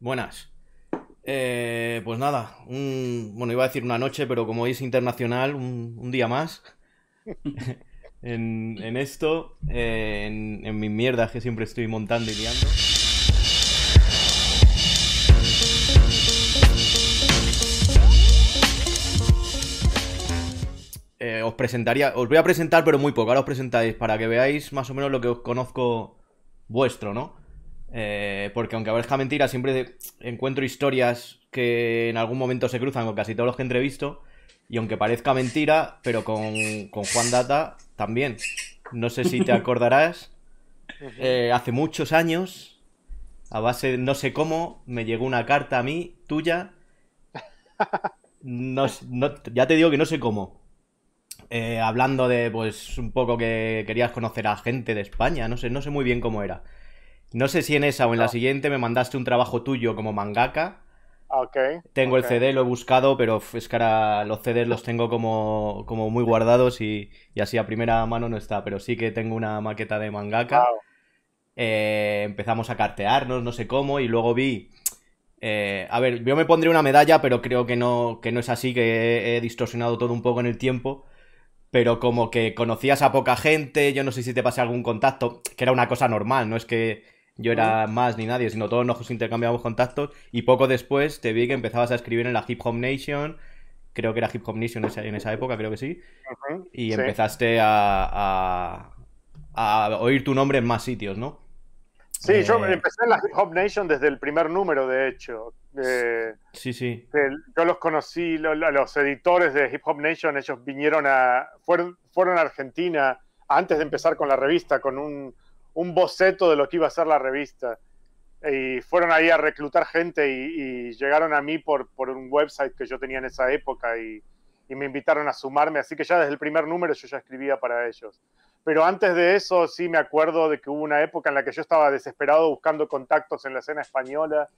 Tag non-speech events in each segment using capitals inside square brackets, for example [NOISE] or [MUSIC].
Buenas. Eh, pues nada, bueno, iba a decir una noche, pero como es internacional, un, día más [LAUGHS] en, en esto, eh, en, en mis mierdas que siempre estoy montando y liando. Eh, os presentaría, os voy a presentar, pero muy poco. Ahora os presentáis para que veáis más o menos lo que os conozco vuestro, ¿no? Eh, porque aunque parezca mentira, siempre encuentro historias que en algún momento se cruzan con casi todos los que entrevisto. Y aunque parezca mentira, pero con, con Juan Data también. No sé si te [LAUGHS] acordarás. eh, hace muchos años, a base de no sé cómo, me llegó una carta a mí, tuya. No, no- ya te digo que no sé cómo. Eh, hablando de, pues, un poco que querías conocer a gente de España. No sé, no sé muy bien cómo era. No sé si en esa o en la siguiente me mandaste un trabajo tuyo como mangaka. Ah, Ok. Tengo el. CD, lo he buscado, pero es que ahora los CDs los tengo como, como muy guardados y, y así a primera mano no está. Pero sí que tengo una maqueta de mangaka. Wow. Eh, empezamos a cartearnos, no sé cómo, y luego vi. eh, a ver, yo me pondré una medalla, pero creo que no, que no es así, que he, he distorsionado todo un poco en el tiempo. Pero como que conocías a poca gente, yo no sé si te pasé algún contacto, que era una cosa normal, no es que yo era más ni nadie, sino todos nos intercambiábamos contactos. Y poco después te vi que empezabas a escribir en la Hip Hop Nation, creo que era Hip Hop Nation en esa, en esa época, creo que sí. Y sí. empezaste a, a, a oír tu nombre en más sitios, ¿no? Sí, yo Eh, empecé en la Hip Hop Nation desde el primer número, de hecho. Eh, Sí, sí. el- yo los conocí, lo- lo- los editores de Hip Hop Nation, ellos vinieron a, fueron, fueron a Argentina antes de empezar con la revista, con un, un boceto de lo que iba a ser la revista. Y fueron ahí a reclutar gente y, y llegaron a mí por, por un website que yo tenía en esa época y, y me invitaron a sumarme. Así que ya desde el primer número yo ya escribía para ellos. Pero antes de eso sí me acuerdo de que hubo una época en la que yo estaba desesperado buscando contactos en la escena española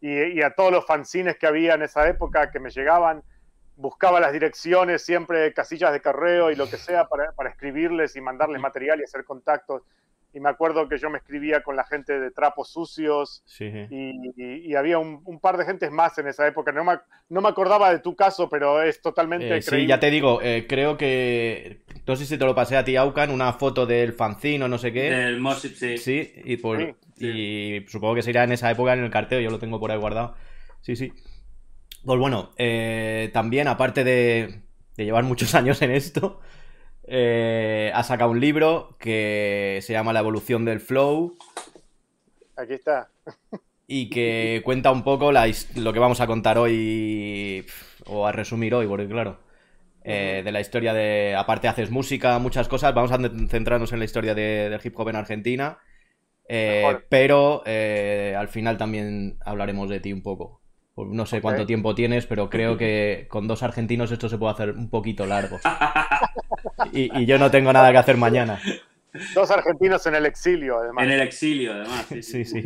y, y a todos los fanzines que había en esa época que me llegaban, buscaba las direcciones, siempre casillas de correo y lo que sea para, para escribirles y mandarles material y hacer contactos. Y me acuerdo que yo me escribía con la gente de Trapos Sucios Sí, sí. y, y- y había un, un par de gentes más en esa época. No me, no me acordaba de tu caso, pero es totalmente Eh, sí, ya te digo, eh, creo que. No sé si te lo pasé a ti, Aucan, una foto del fanzine o no sé qué. Del Mossip, sí. Sí, y, por, Sí, y supongo que sería en esa época en el carteo, yo lo tengo por ahí guardado. Sí, sí. Pues bueno, eh, también, aparte de, de llevar muchos [LAUGHS] años en esto, eh, ha sacado un libro que se llama La evolución del flow Aquí está. y que cuenta un poco la lo que vamos a contar hoy, o a resumir hoy, porque claro, eh, de la historia de, aparte haces música, muchas cosas, vamos a centrarnos en la historia de- del hip hop en Argentina, eh, pero al final también hablaremos de ti un poco. Pues No sé cuánto tiempo tienes, pero creo [LAUGHS] que con dos argentinos esto se puede hacer un poquito largo. [LAUGHS] Y, y yo no tengo nada que hacer mañana. Dos argentinos en el exilio, además. En el exilio, además. Sí, sí.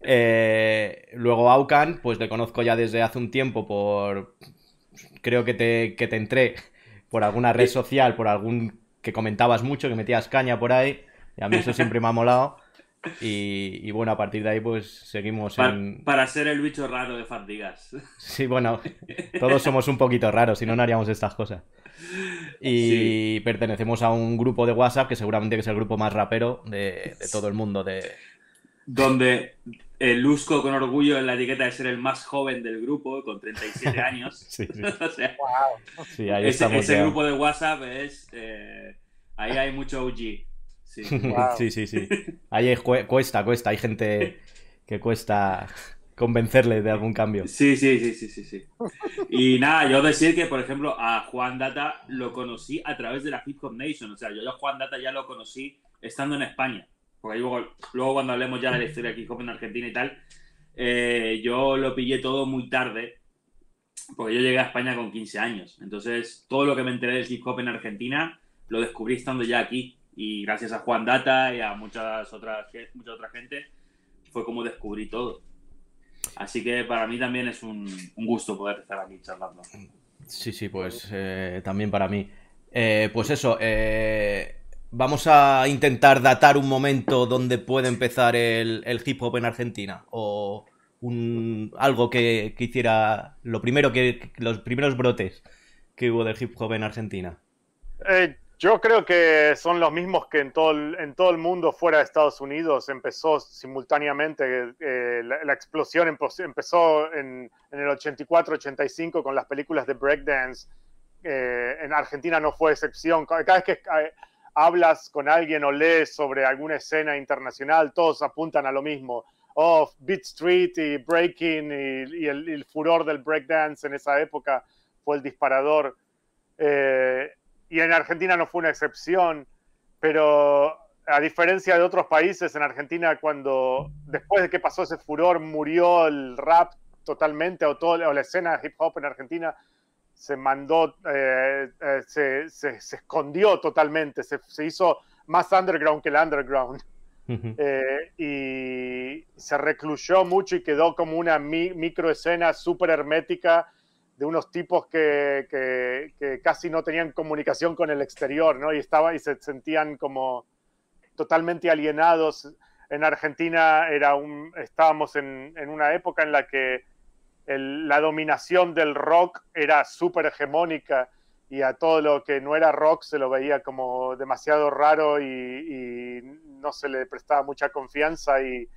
Eh, luego Aucan, pues le conozco ya desde hace un tiempo por... Creo que te, que te entré por alguna red Sí. social, por algún que comentabas mucho, que metías caña por ahí. Y a mí eso siempre me ha molado. Y, y bueno, a partir de ahí pues seguimos Pa- en... para ser el bicho raro de Fatigas. Sí, bueno, todos somos un poquito raros, si no, no haríamos estas cosas. [LAUGHS] Y pertenecemos a un grupo de WhatsApp que seguramente es el grupo más rapero de, de todo el mundo. De... Donde eh, luzco con orgullo en la etiqueta de ser el más joven del grupo, con 37 [LAUGHS] años. Sí, sí, [LAUGHS] o sea, Wow. sí, ahí ese, estamos ese ya. grupo de WhatsApp es. eh, ahí hay mucho OG. Sí. Wow. Sí, sí, sí. Ahí es- cue- cuesta, cuesta. Hay gente que cuesta convencerle de algún cambio. Sí, sí, sí, sí, sí, sí. Y nada, yo decir que, por ejemplo, a Juan Data lo conocí a través de la Hip Hop Nation. O sea, yo a Juan Data ya lo conocí estando en España. Porque luego, luego cuando hablemos ya de la historia de hip hop en Argentina y tal, eh, yo lo pillé todo muy tarde. Porque yo llegué a España con 15 años. Entonces, todo lo que me enteré del hip hop en Argentina lo descubrí estando ya aquí. Y gracias a Juan Data y a muchas otras, mucha otra gente, fue como descubrí todo. Así que para mí también es un, un gusto poder estar aquí charlando. Sí, sí, pues eh, también para mí. Eh, pues eso, eh, vamos a intentar datar un momento donde puede empezar el, el hip hop en Argentina. O, un algo que, que hiciera lo primero que los primeros brotes que hubo del hip hop en Argentina? Eh, yo creo que son los mismos que en todo el, mundo fuera de Estados Unidos. Empezó simultáneamente, eh, la, la, explosión empezó en, el 84-85 con las películas de breakdance. Eh, en Argentina no fue excepción. Cada vez que eh, hablas con alguien o lees sobre alguna escena internacional, todos apuntan a lo mismo. Oh, Beat Street y Breaking y, el, furor del breakdance en esa época fue el disparador. Eh, y en Argentina no fue una excepción, pero a diferencia de otros países, en Argentina cuando después de que pasó ese furor murió el rap totalmente o, todo, o la escena hip hop en Argentina se mandó, eh, eh, se, se, se, escondió totalmente, se, se, hizo más underground que el underground. Uh -huh. eh, y se recluyó mucho y quedó como una mi, microescena súper hermética de unos tipos que, que, casi no tenían comunicación con el exterior, ¿no? Y, estaba, y se sentían como totalmente alienados. En Argentina era un, estábamos en, en una época en la que la dominación del rock era súper hegemónica y a todo lo que no era rock se lo veía como demasiado raro y, no se le prestaba mucha confianza y,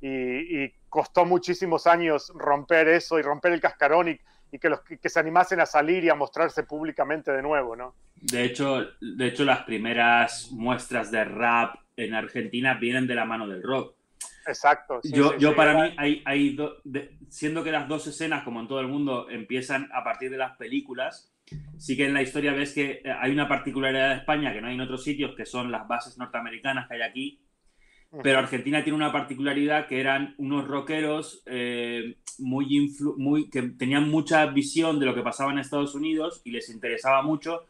y, y, costó muchísimos años romper eso y romper el cascarón y, y que, los, que se animasen a salir y a mostrarse públicamente de nuevo, ¿no? De hecho, de hecho, las primeras muestras de rap en Argentina vienen de la mano del rock. Exacto. Sí, yo, sí, yo sí, para mí, hay, hay do, de, siendo que las dos escenas, como en todo el mundo, empiezan a partir de las películas, sí que en la historia ves que eh, hay una particularidad de España que no hay en otros sitios, que son las bases norteamericanas que hay aquí, pero Argentina tiene una particularidad que eran unos rockeros eh, muy, muy que tenían mucha visión de lo que pasaba en Estados Unidos y les interesaba mucho.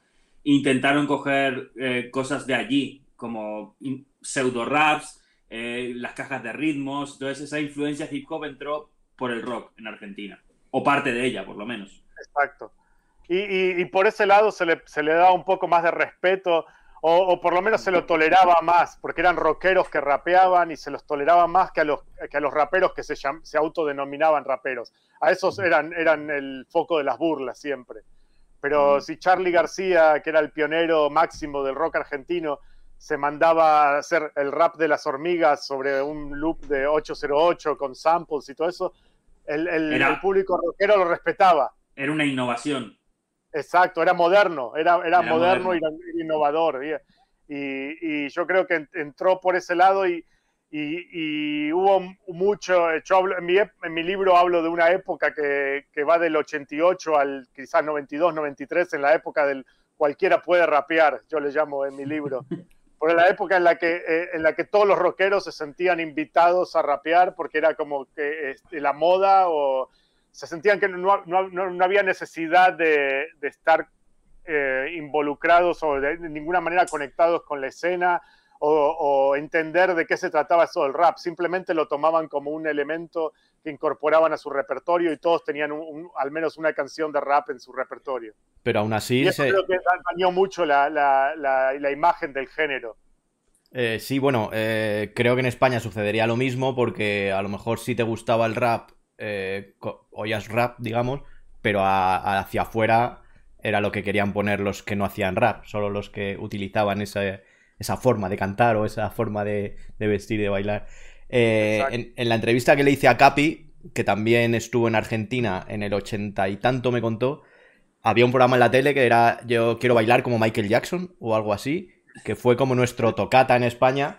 Intentaron coger eh, cosas de allí, como pseudo raps, eh, las cajas de ritmos. Entonces, esa influencia hip hop entró por el rock en Argentina, o parte de ella, por lo menos. Exacto. Y, y, y por ese lado se le, se le da un poco más de respeto o, o, por lo menos se lo toleraba más, porque eran rockeros que rapeaban y se los toleraba más que a los, que a los raperos que se, se autodenominaban raperos. A esos eran, eran el foco de las burlas siempre. Pero mm. si Charlie García, que era el pionero máximo del rock argentino, se mandaba a hacer el rap de las hormigas sobre un loop de 808 con samples y todo eso, el, el, era, el público rockero lo respetaba. Era una innovación. Exacto, era moderno, era, era, era moderno, moderno, y innovador. Y, y, yo creo que entró por ese lado y, y hubo mucho, yo hablo, en, mi, en, mi, libro hablo de una época que, que, va del 88 al quizás 92, 93, en la época del cualquiera puede rapear, yo le llamo en mi libro. Por la época en la que, eh, en la que todos los rockeros se sentían invitados a rapear porque era como que este, la moda o se sentían que no, no, no había necesidad de, de estar eh, involucrados o de, de, ninguna manera conectados con la escena o, o, entender de qué se trataba eso del rap. Simplemente lo tomaban como un elemento que incorporaban a su repertorio y todos tenían un, un, al menos una canción de rap en su repertorio. Pero aún así... Y eso se... creo que dañó mucho la, la, la, la imagen del género. Eh, sí, bueno, eh, creo que en España sucedería lo mismo porque a lo mejor si te gustaba el rap eh, rap, digamos, pero a, a hacia afuera era lo que querían poner los que no hacían rap, solo los que utilizaban esa, esa forma de cantar o esa forma de, de vestir y de bailar. Eh, en, en, la entrevista que le hice a Capi, que también estuvo en Argentina en el ochenta y tanto, me contó, había un programa en la tele que era Yo quiero bailar como Michael Jackson o algo así, que fue como nuestro tocata en España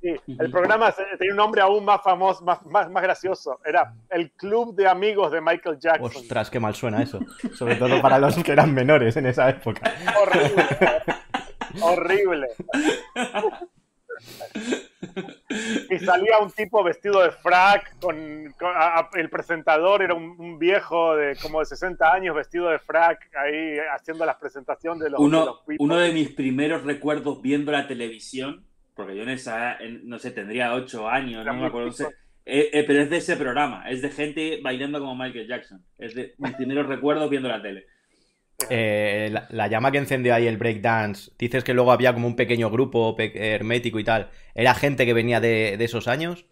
Sí, el programa tenía un nombre aún más famoso, más, más, más, gracioso. Era el Club de Amigos de Michael Jackson. Ostras, qué mal suena eso. Sobre todo para los que eran menores en esa época. Horrible. [LAUGHS] Horrible. Y salía un tipo vestido de frac, con, con a, el presentador era un, un, viejo de como de 60 años vestido de frac, ahí haciendo la presentación de los... Uno de, los uno de mis primeros recuerdos viendo la televisión porque yo en esa, en, no sé, tendría ocho años, no me acuerdo, no sé. Eh, eh, pero es de ese programa, es de gente bailando como Michael Jackson. Es de mis primeros recuerdos viendo la tele. Eh, la, la, llama que encendió ahí el breakdance, dices que luego había como un pequeño grupo hermético y tal. ¿Era gente que venía de, de esos años?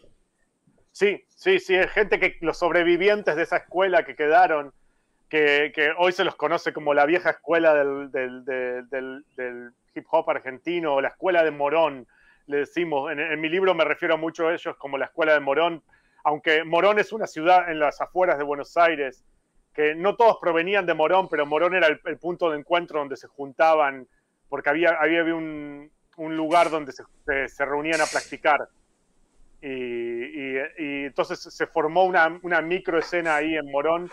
Sí, Sí, sí, es gente que los sobrevivientes de esa escuela que quedaron, que, hoy se los conoce como la vieja escuela del, del, hip hop argentino, o la escuela de Morón, le decimos. En, mi libro me refiero mucho a ellos como la escuela de Morón, aunque Morón es una ciudad en las afueras de Buenos Aires, que no todos provenían de Morón, pero Morón era el, punto de encuentro donde se juntaban, porque había, había un, lugar donde se, reunían a practicar. Y, entonces se formó una, una microescena ahí en Morón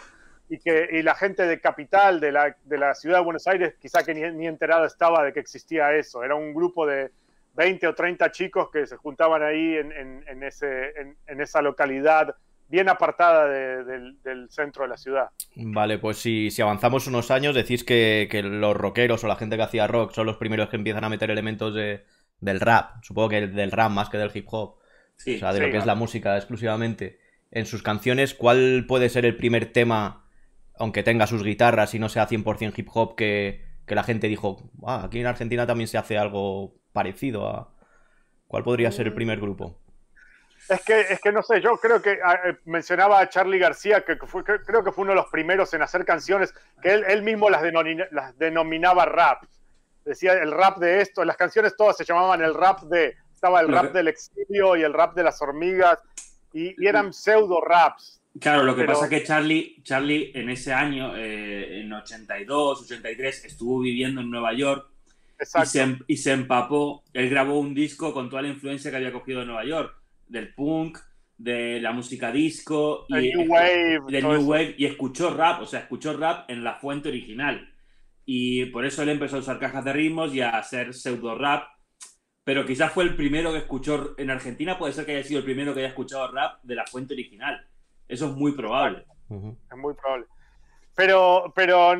y que la gente de capital, de la, de la ciudad de Buenos Aires, quizá que ni, ni enterado estaba de que existía eso. Era un grupo de 20 o 30 chicos que se juntaban ahí en, en, ese, en esa localidad bien apartada del, centro de la ciudad. Vale, pues si, si avanzamos unos años, decís que, que, los rockeros o la gente que hacía rock son los primeros que empiezan a meter elementos de, del rap, supongo que del rap más que del hip hop o sea, de lo que es la música exclusivamente, en sus canciones, ¿cuál puede ser el primer tema, aunque tenga sus guitarras y no sea 100% hip hop, que, la gente dijo, ah, aquí en Argentina también se hace algo parecido a... ¿Cuál podría ser el primer grupo? Es que, es que no sé, yo creo que ah, eh, mencionaba a Charlie García, que, fue, creo que fue uno de los primeros en hacer canciones, que él, mismo las, las denominaba rap. Decía el rap de esto, las canciones todas se llamaban el rap de, estaba el rap del exilio y el rap de las hormigas, y, eran pseudo raps. Claro, lo que pasa es que Charlie, Charlie en ese año, eh, en 82, 83, estuvo viviendo en Nueva York y se, y se, empapó. Él grabó un disco con toda la influencia que había cogido de Nueva York, del punk, de la música disco, y, New Wave, New Wave, y escuchó rap, o sea, escuchó rap en la fuente original. Y por eso él empezó a usar cajas de ritmos y a hacer pseudo rap pero quizás fue el primero que escuchó en Argentina, puede ser que haya sido el primero que haya escuchado rap de la fuente original. Eso es muy probable. Es muy probable. Pero, pero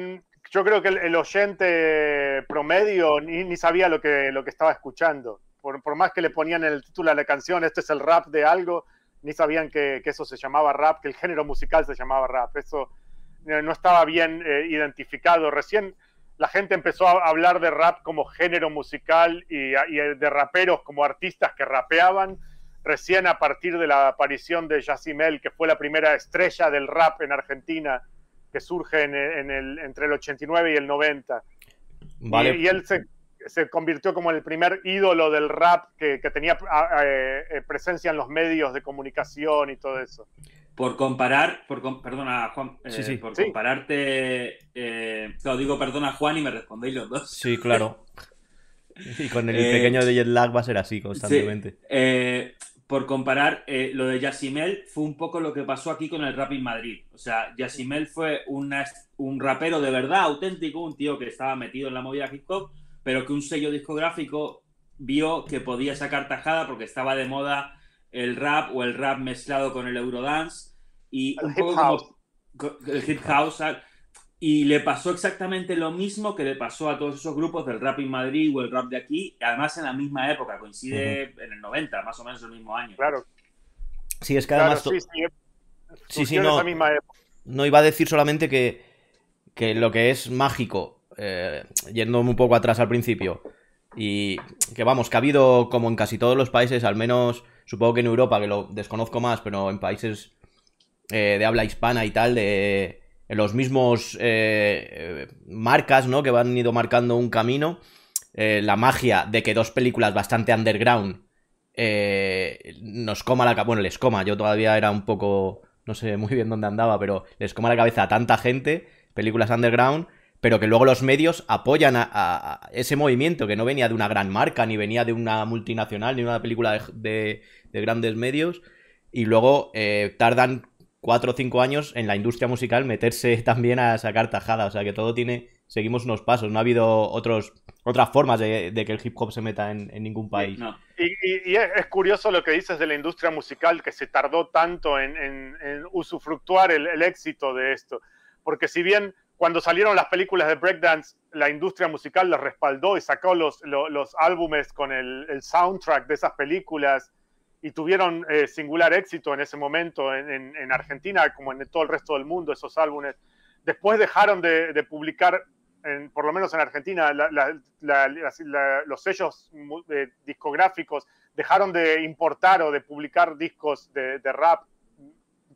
yo creo que el, oyente promedio ni, sabía lo que, lo que estaba escuchando. Por, más que le ponían el título a la canción, este es el rap de algo, ni sabían que, eso se llamaba rap, que el género musical se llamaba rap. Eso eh, no estaba bien eh, identificado. Recién la gente empezó a hablar de rap como género musical y, de raperos como artistas que rapeaban recién a partir de la aparición de Yacimel, que fue la primera estrella del rap en Argentina, que surge en, el, entre el 89 y el 90. Y, él se, convirtió como el primer ídolo del rap que, tenía eh, eh, presencia en los medios de comunicación y todo eso por comparar, por, perdona Juan, eh, por compararte, eh, digo perdona Juan y me respondéis los dos. Sí, claro. [LAUGHS] y con el eh, pequeño de jet lag va a ser así constantemente. Eh, por comparar, lo de Yassimel fue un poco lo que pasó aquí con el rap en Madrid. O sea, Yassimel fue un rapero de verdad auténtico, un tío que estaba metido en la movida hip hop, pero que un sello discográfico vio que podía sacar tajada porque estaba de moda el rap o el rap mezclado con el Eurodance y el hip house. el hip house y le pasó exactamente lo mismo que le pasó a todos esos grupos del rap en Madrid o el rap de aquí, además en la misma época, coincide en el 90, más o menos el mismo año. Claro. Sí, es que además... sí, sí, no, no iba a decir solamente que, que lo que es mágico, eh, yendo un poco atrás al principio, y que vamos, que ha habido como en casi todos los países, al menos supongo que en Europa, que lo desconozco más, pero en países eh, de habla hispana y tal, de los mismos eh, marcas, ¿no? Que van ido marcando un camino. Eh, la magia de que dos películas bastante underground nos coma la cabeza. Bueno, les coma, yo todavía era un poco. No sé muy bien dónde andaba, pero les coma la cabeza a tanta gente, películas underground, pero que luego los medios apoyan a, ese movimiento que no venía de una gran marca, ni venía de una multinacional, ni de una película de, grandes medios, y luego eh, tardan cuatro o cinco años en la industria musical meterse [LAUGHS] también a sacar tajada, o sea que todo tiene, seguimos unos pasos, no ha habido otros, otras formas de, que el hip hop se meta en, ningún país. Y, es curioso lo que dices de la industria musical, que se tardó tanto en, usufructuar el éxito de esto, porque si bien cuando salieron las películas de breakdance, la industria musical los respaldó y sacó los, los, álbumes con el, soundtrack de esas películas y tuvieron eh, singular éxito en ese momento en, Argentina como en todo el resto del mundo esos álbumes. Después dejaron de, publicar, por lo menos en Argentina, los sellos discográficos dejaron de importar o de publicar discos de, rap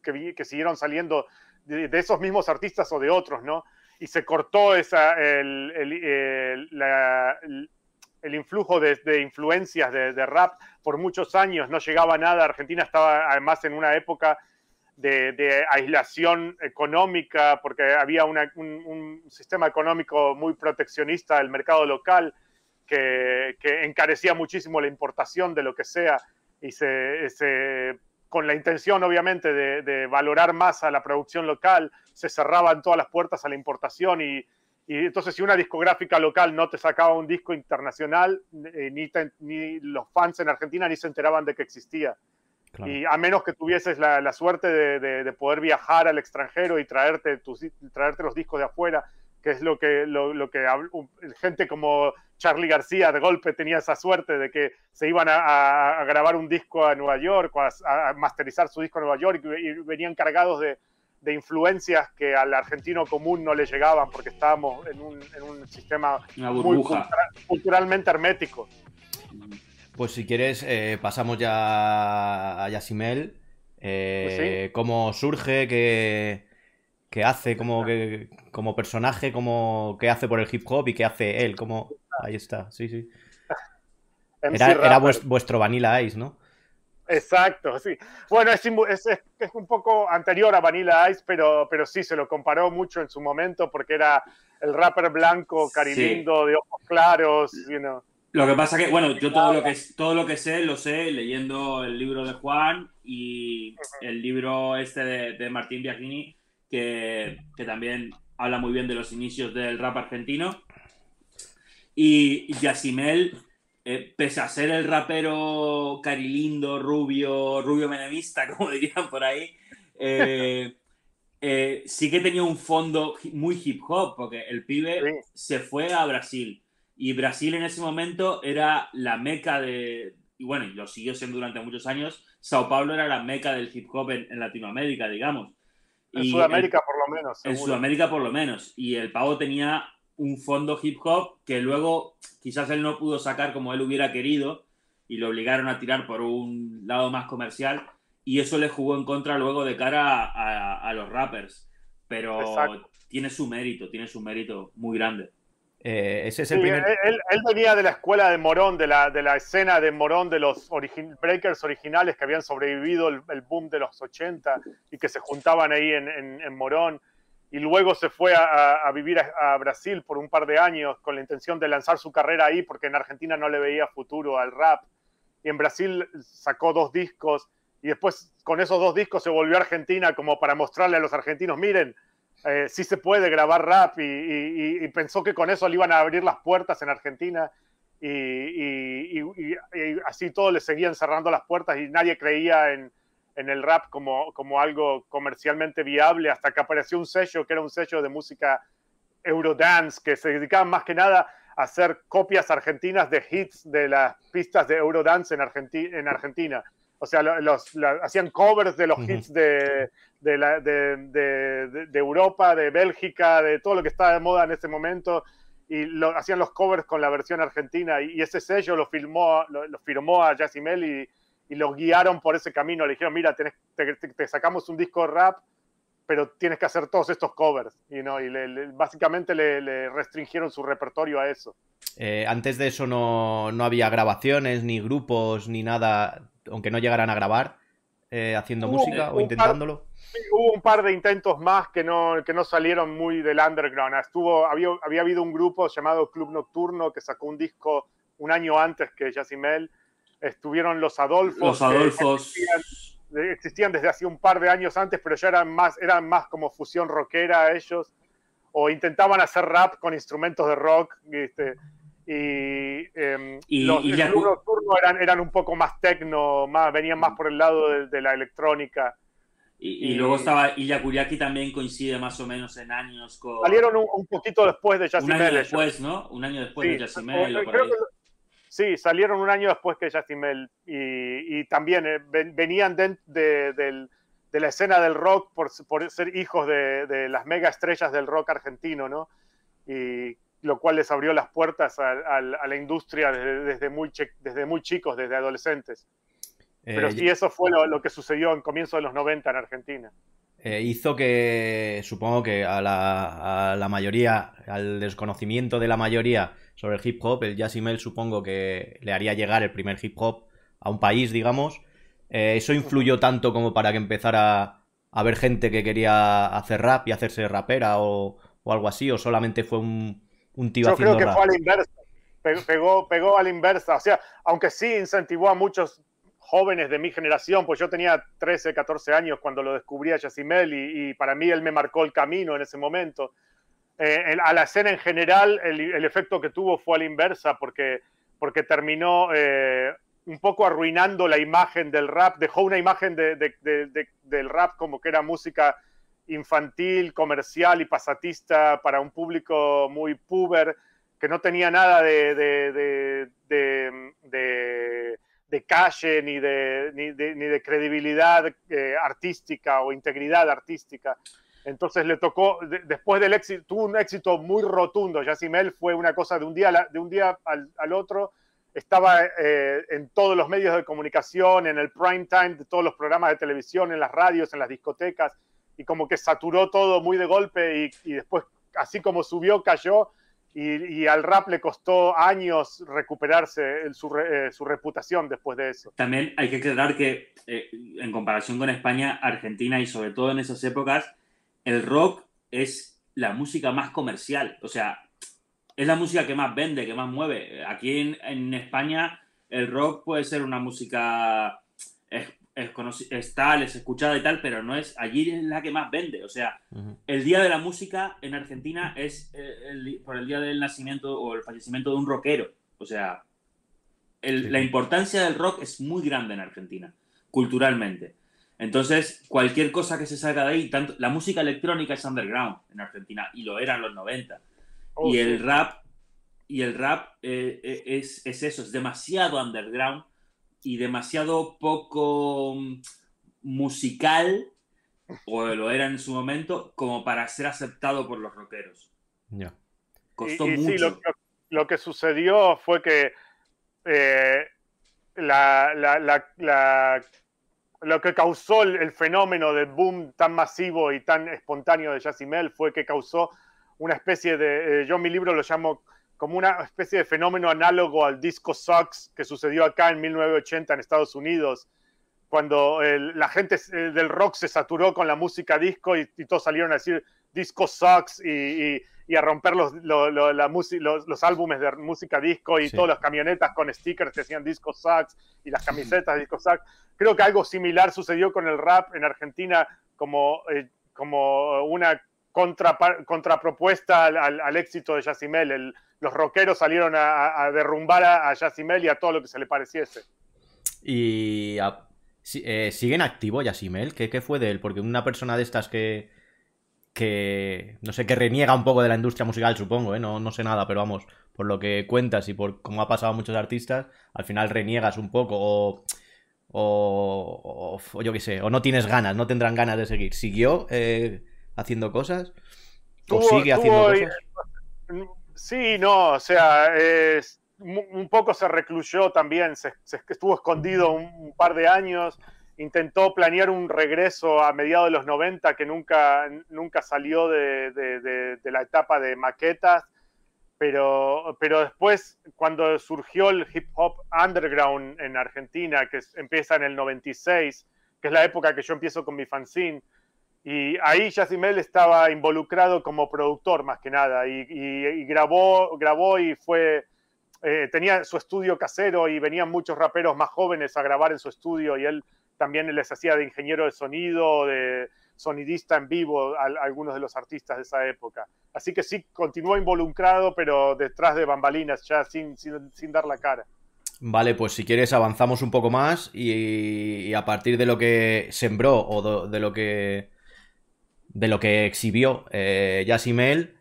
que, que siguieron saliendo de, esos mismos artistas o de otros, ¿no? Y se cortó esa, el, el, el, influjo de, de influencias de, de, rap por muchos años, no llegaba nada. Argentina estaba además en una época de, aislación económica, porque había un, un, sistema económico muy proteccionista del mercado local que, que, encarecía muchísimo la importación de lo que sea y se, se con la intención obviamente de, de, valorar más a la producción local, se cerraban todas las puertas a la importación y, y entonces si una discográfica local no te sacaba un disco internacional, eh, ni, ni los fans en Argentina ni se enteraban de que existía. Y a menos que tuvieses la, la suerte de, de, poder viajar al extranjero y traerte, tus, traerte los discos de afuera, que es lo que, lo, lo que gente como Charlie García de golpe tenía esa suerte de que se iban a, a grabar un disco a Nueva York, a, a, masterizar su disco a Nueva York y, y venían cargados de, de, influencias que al argentino común no le llegaban porque estábamos en un, en un sistema muy culturalmente hermético. Pues si quieres, eh, pasamos ya a Yasimel. Eh, pues ¿Cómo surge? ¿Qué, qué hace como, que, como personaje? Cómo, ¿Qué hace por el hip hop y qué hace él? Cómo... Ahí está, sí, sí. [LAUGHS] Era, era vuestro Vanilla Ice, ¿no? Exacto, sí. Bueno, es, es, es, un poco anterior a Vanilla Ice, pero, pero sí, se lo comparó mucho en su momento porque era el rapper blanco, carilindo, de ojos claros, you know. Lo que pasa que, bueno, yo todo lo que, todo lo que sé lo sé leyendo el libro de Juan y el libro este de, Martín Biagini, que, que, también habla muy bien de los inicios del rap argentino. Y Yasimel, eh, pese a ser el rapero carilindo, rubio, rubio menemista, [LAUGHS] como dirían por ahí, eh, [LAUGHS] eh, sí que tenía un fondo muy hip hop, porque el pibe se fue a Brasil y Brasil en ese momento era la meca de, y bueno, y lo siguió siendo durante muchos años, Sao Paulo era la meca del hip hop en, Latinoamérica, digamos. En Sudamérica por lo menos. En Sudamérica por lo menos. Y el pavo tenía un fondo hip hop que luego quizás él no pudo sacar como él hubiera querido y lo obligaron a tirar por un lado más comercial y eso le jugó en contra luego de cara a, los rappers. Pero tiene su mérito, tiene su mérito muy grande. Eh, ese es el primer... él, él, venía de la escuela de Morón, de la, de la escena de Morón, de los breakers originales que habían sobrevivido el, el, boom de los 80 y que se juntaban ahí en, en, en Morón. Y luego se fue a, vivir a, Brasil por un par de años con la intención de lanzar su carrera ahí, porque en Argentina no le veía futuro al rap. Y en Brasil sacó dos discos y después con esos dos discos se volvió a Argentina como para mostrarle a los argentinos, miren, eh, sí se puede grabar rap y, pensó que con eso le iban a abrir las puertas en Argentina y, y así todos le seguían cerrando las puertas y nadie creía en, en, el rap como, como algo comercialmente viable. Hasta que apareció un sello que era un sello de música Eurodance que se dedicaba más que nada a hacer copias argentinas de hits de las pistas de Eurodance en, Argenti en Argentina. O sea, los, los, hacían covers de los uh -huh. hits de, de, la, de, de, Europa, de Bélgica, de todo lo que estaba de moda en ese momento, y lo, hacían los covers con la versión argentina, y, y ese sello lo, filmó, lo, lo firmó a Yacimel y, y los guiaron por ese camino. Le dijeron, mira, tenés, te, te, sacamos un disco de rap, pero tienes que hacer todos estos covers. You know? Y le, le, básicamente le, le, restringieron su repertorio a eso. Eh, antes de eso no, no había grabaciones, ni grupos, ni nada aunque no llegaran a grabar, eh, haciendo hubo, música o intentándolo? Par, hubo un par de intentos más que no, que no salieron muy del underground. Estuvo, había, había habido un grupo llamado Club Nocturno que sacó un disco un año antes que Yacimel. Estuvieron los Adolfos. Los Adolfos. Existían, existían, desde hace un par de años antes, pero ya eran más, eran más como fusión rockera ellos. O intentaban hacer rap con instrumentos de rock. ¿viste? y, eh, y, los y el nocturno eran, eran un poco más tecno, más, venían más por el lado de, de la electrónica. Y, y, luego estaba y Yakuriaki también coincide más o menos en años con. Salieron un, un poquito después de Yacimel. Un año después, ¿no? Un año después sí, de Yacimel. Creo que, sí, salieron un año después que Yacimel. Y, y también eh, venían de, de, de, de, la escena del rock por, por ser hijos de, de las mega estrellas del rock argentino, ¿no? Y lo cual les abrió las puertas a, a, a la industria desde, desde, muy desde muy chicos, desde adolescentes. Pero Eh, sí, eso fue lo, lo que sucedió en comienzo de los 90 en Argentina. Eh, hizo que, supongo que a la, a la mayoría, al desconocimiento de la mayoría sobre el hip hop, el Jazzy Mel supongo que le haría llegar el primer hip hop a un país, digamos. Eh, ¿Eso influyó tanto como para que empezara a haber gente que quería hacer rap y hacerse rapera o, o algo así? ¿O solamente fue un, un tío Yo haciendo creo que rap? fue a la inversa. Pe- Pegó, pegó a la inversa. O sea, aunque sí incentivó a muchos jóvenes de mi generación, pues yo tenía 13, 14 años cuando lo descubrí a Yacimel y, y para mí él me marcó el camino en ese momento. Eh, el- a la escena en general, el, el efecto que tuvo fue a la inversa porque, porque terminó eh, un poco arruinando la imagen del rap, dejó una imagen de- de- de- de- del rap como que era música infantil, comercial y pasatista para un público muy puber, que no tenía nada de, de, calle ni de, ni de, ni de credibilidad eh, artística o integridad artística. Entonces le tocó, de- después del éxito, tuvo un éxito muy rotundo. Yacimel fue una cosa de un día, de un día al, al otro, estaba eh, en todos los medios de comunicación, en el prime time de todos los programas de televisión, en las radios, en las discotecas, y como que saturó todo muy de golpe y, y después, así como subió, cayó, y, y al rap le costó años recuperarse el- su, re- eh, su reputación después de eso. También hay que aclarar que, eh, en comparación con España, Argentina y sobre todo en esas épocas, el rock es la música más comercial. O sea, es la música que más vende, que más mueve. Aquí en, en España, el rock puede ser una música. Es, es, tal, es escuchada y tal, pero no es. Allí es la que más vende. O sea, el día de la música en Argentina es eh, el- por el día del nacimiento o el fallecimiento de un rockero. O sea, el- Sí. la importancia del rock es muy grande en Argentina, culturalmente. Entonces, cualquier cosa que se salga de ahí, tanto, la música electrónica es underground en Argentina y lo era en los 90. Oh, y sí. el rap, y el rap eh, eh, es, es eso, es demasiado underground y demasiado poco mm, musical, o lo era en su momento, como para ser aceptado por los rockeros. Ya. Costó y, y mucho. sí, lo, lo- lo que sucedió fue que eh, la, la- la- la- lo que causó el, el fenómeno de boom tan masivo y tan espontáneo de Yacimel fue que causó una especie de, eh, yo en mi libro lo llamo como una especie de fenómeno análogo al disco Sox que sucedió acá en 1980 en Estados Unidos, cuando el- la gente eh, del rock se saturó con la música disco y, y todos salieron a decir disco sucks y, y- y a romper los, lo- lo- la los, los álbumes de música disco y Sí. todas las camionetas con stickers que decían disco sucks y las camisetas disco sucks. Creo que algo similar sucedió con el rap en Argentina como, eh, como una contrapropuesta al éxito de Yacimel. El- los rockeros salieron a, derrumbar a, a Yacimel y a todo lo que se le pareciese. Y a- eh, sigue en activo Yasimel. ¿Qué, ¿Qué fue de él? Porque una persona de estas que. que. no sé, que reniega un poco de la industria musical, supongo, ¿eh? No, no sé nada, pero vamos, por lo que cuentas y por cómo ha pasado a muchos artistas, al final reniegas un poco o. o, o- o yo qué sé, o no tienes ganas, no tendrán ganas de seguir. ¿Siguió eh, haciendo cosas? ¿O Tuvo- sigue haciendo cosas? Sí, no, o sea, un poco se recluyó también, se, estuvo escondido un, par de años, intentó planear un regreso a mediados de los 90 que nunca, nunca salió de, la etapa de maquetas, pero, pero después, cuando surgió el hip hop underground en Argentina, que empieza en el 96, que es la época que yo empiezo con mi fanzine, y ahí Yacimel estaba involucrado como productor más que nada y, y- y grabó, grabó y fue, eh, tenía su estudio casero y venían muchos raperos más jóvenes a grabar en su estudio y él también les hacía de ingeniero de sonido, de sonidista en vivo a, a algunos de los artistas de esa época. Así que sí, continuó involucrado, pero detrás de bambalinas, ya sin, sin, sin dar la cara. Vale, pues si quieres avanzamos un poco más y, y a partir de lo que sembró o do- de, lo que de lo que exhibió eh, Yassimel,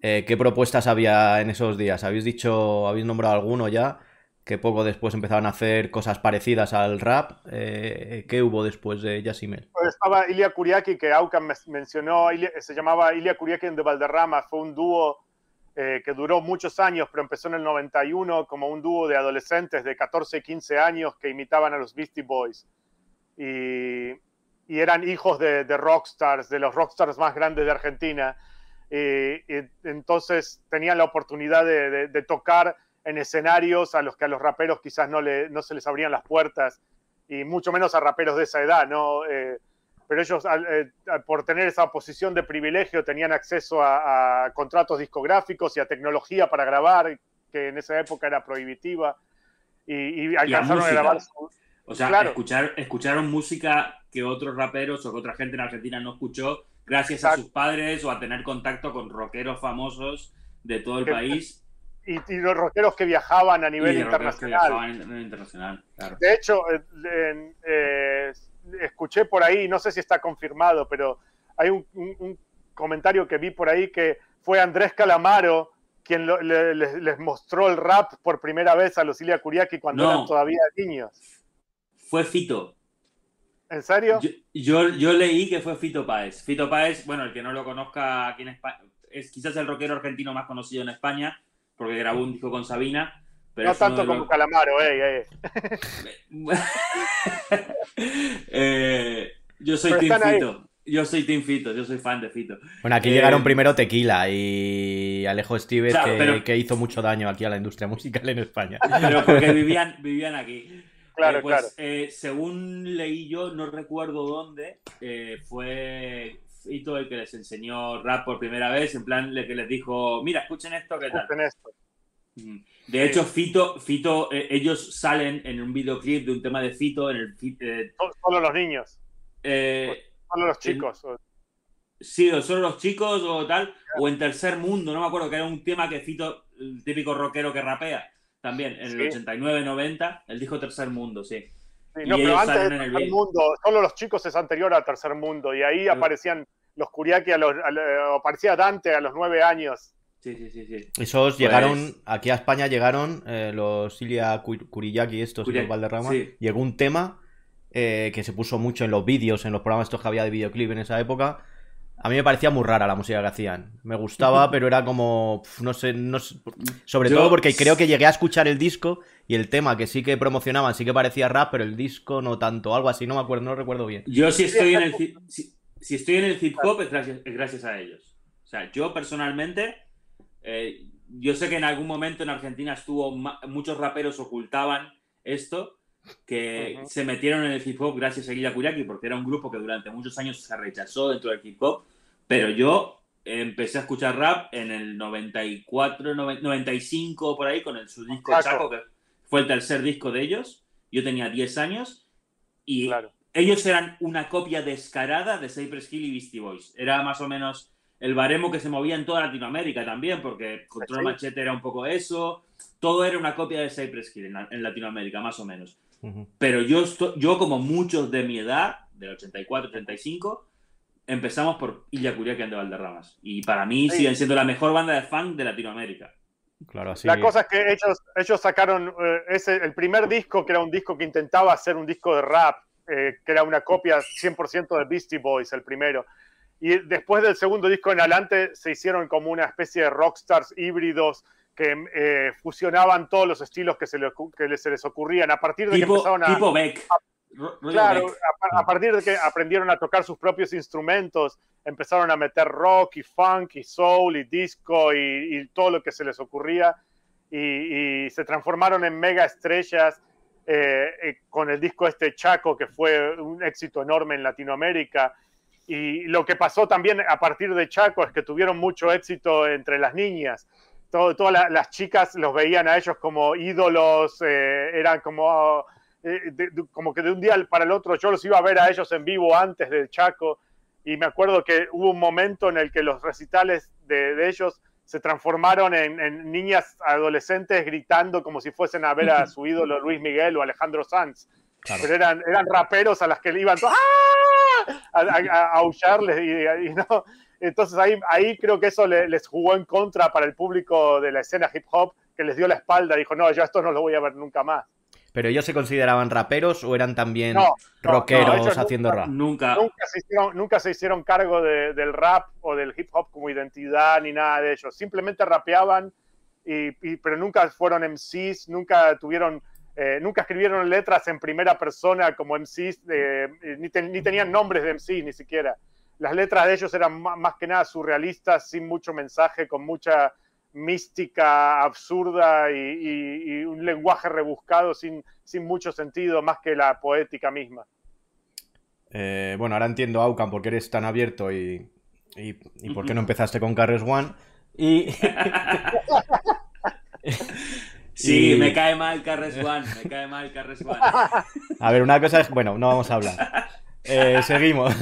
eh, ¿qué propuestas había en esos días? ¿Habéis dicho, habéis nombrado alguno ya? Que poco después empezaron a hacer cosas parecidas al rap. Eh, ¿Qué hubo después de Yassimel? Estaba Ilia Kuriaki, que Aucan me- mencionó, se llamaba Ilia Kuriaki de Valderrama, fue un dúo eh, que duró muchos años, pero empezó en el 91 como un dúo de adolescentes de 14 y 15 años que imitaban a los Beastie Boys. Y, y eran hijos de, de, rockstars, de los rockstars más grandes de Argentina. Y, y entonces tenían la oportunidad de, de, de, tocar en escenarios a los que a los raperos quizás no, le, no se les abrían las puertas, y mucho menos a raperos de esa edad, ¿no? Eh, pero ellos, eh, por tener esa posición de privilegio, tenían acceso a, a, contratos discográficos y a tecnología para grabar, que en esa época era prohibitiva, y, y alcanzaron a, grabar. Su... O sea, claro. escuchar, escucharon música que otros raperos o que otra gente en Argentina no escuchó, gracias Exacto. a sus padres o a tener contacto con rockeros famosos de todo el que, país. Y, y, los rockeros que viajaban a nivel internacional. internacional claro. De hecho, eh, eh, escuché por ahí, no sé si está confirmado, pero hay un, un, un, comentario que vi por ahí que fue Andrés Calamaro quien lo, le, les, les, mostró el rap por primera vez a los Ilia Kuriaki cuando no. eran todavía niños. Fue Fito. ¿En serio? Yo, yo, yo, leí que fue Fito Páez. Fito Páez, bueno, el que no lo conozca aquí en España, es quizás el rockero argentino más conocido en España, porque grabó un disco con Sabina. Pero no tanto como los... Calamaro, eh, eh. [LAUGHS] eh yo soy Team Fito. Ahí. Yo soy Team Fito, yo soy fan de Fito. Bueno, aquí eh... llegaron primero Tequila y Alejo claro, que, pero... que, hizo mucho daño aquí a la industria musical en España. Pero porque vivían, vivían aquí. Claro, eh, pues, claro. Eh, según leí yo, no recuerdo dónde, eh, fue Fito el que les enseñó rap por primera vez, en plan, le que les dijo, mira, escuchen esto, ¿qué tal? Escuchen esto. De hecho, Fito, Fito eh, ellos salen en un videoclip de un tema de Fito en el... Eh, solo los niños. Eh, solo los chicos. En, sí, o solo los chicos o tal, o en Tercer Mundo, no me acuerdo, que era un tema que Fito, el típico rockero que rapea, también, en sí. el 89-90, él dijo Tercer Mundo, sí. sí no, pero antes de Tercer Mundo, solo los chicos es anterior a Tercer Mundo, y ahí sí. aparecían los Kuriaki, a los, a, aparecía Dante a los nueve años. Sí, sí, sí, sí. Esos pues... llegaron, aquí a España llegaron eh, los Ilia Kuriyaki estos, Kuriaki, los Valderrama, sí. llegó un tema eh, que se puso mucho en los vídeos, en los programas estos que había de videoclip en esa época, a mí me parecía muy rara la música que hacían. Me gustaba, [LAUGHS] pero era como. No sé, no sé sobre Yo... todo porque creo que llegué a escuchar el disco y el tema que sí que promocionaban sí que parecía rap, pero el disco no tanto. Algo así, no me acuerdo, no recuerdo bien. Yo si estoy en el, si, si estoy en el hip hop es gracias, es gracias, a ellos. O sea, yo personalmente. Eh, yo sé que en algún momento en Argentina estuvo. Muchos raperos ocultaban esto. Que uh -huh. se metieron en el hip hop gracias a Guilla Kuriaki, porque era un grupo que durante muchos años se rechazó dentro del hip hop pero yo empecé a escuchar rap en el 94, 95 por ahí con el, su disco Chaco. Chaco, que fue el tercer disco de ellos. Yo tenía 10 años y claro. ellos eran una copia descarada de Cypress Hill y Beastie Boys. Era más o menos el baremo que se movía en toda Latinoamérica también, porque Control ¿Sí? Machete era un poco eso. Todo era una copia de Cypress Hill en, en Latinoamérica, más o menos. Uh -huh. Pero yo, yo, como muchos de mi edad, del 84, 85, empezamos por Illa Curiaquian de Valderramas. Y para mí sí. siguen siendo la mejor banda de funk de Latinoamérica. Claro, así. La cosa es que ellos, ellos sacaron eh, ese, el primer disco, que era un disco que intentaba hacer un disco de rap, eh, que era una copia 100% de Beastie Boys, el primero. Y después del segundo disco en adelante se hicieron como una especie de rockstars híbridos que eh, fusionaban todos los estilos que se, le, que se les ocurrían. A partir de tipo, que empezaron a. Tipo Beck. A, Claro, a, partir de que aprendieron a tocar sus propios instrumentos, empezaron a meter rock y funk y soul y disco y, todo lo que se les ocurría y, se transformaron en mega estrellas eh, eh, con el disco este Chaco que fue un éxito enorme en Latinoamérica y lo que pasó también a partir de Chaco es que tuvieron mucho éxito entre las niñas. Todas la, las chicas los veían a ellos como ídolos, eh, eran como eh, de, de, como que de un día para el otro yo los iba a ver a ellos en vivo antes del Chaco y me acuerdo que hubo un momento en el que los recitales de, de ellos se transformaron en, en, niñas adolescentes gritando como si fuesen a ver a su ídolo Luis Miguel o Alejandro Sanz. Claro. Pero eran, eran raperos a las que le iban ¡Ah! a, a, a, aullarles y, y, no. Entonces ahí, ahí creo que eso le, les jugó en contra para el público de la escena hip hop que les dio la espalda, dijo, no, yo esto no lo voy a ver nunca más. ¿Pero ellos se consideraban raperos o eran también No, rockeros no, ellos haciendo nunca- rap? Nunca. Nunca se hicieron, nunca se hicieron cargo de- del rap o del hip hop como identidad ni nada de ello. Simplemente rapeaban, y, y- pero nunca fueron MCs, nunca tuvieron, eh, nunca escribieron letras en primera persona como MCs, eh, ni, ten- ni tenían nombres de MCs ni siquiera. Las letras de ellos eran más que nada surrealistas, sin mucho mensaje, con mucha mística absurda y, y- y un lenguaje rebuscado sin, sin mucho sentido, más que la poética misma. Eh, bueno, ahora entiendo, Aucan, por qué eres tan abierto y, y, y por qué no empezaste con Carres One. Y, [LAUGHS] [LAUGHS] Sí, Y- me cae mal Carres One, me cae mal Carres One. a ver, una cosa es... Bueno, no vamos a hablar. [LAUGHS] Eh, seguimos.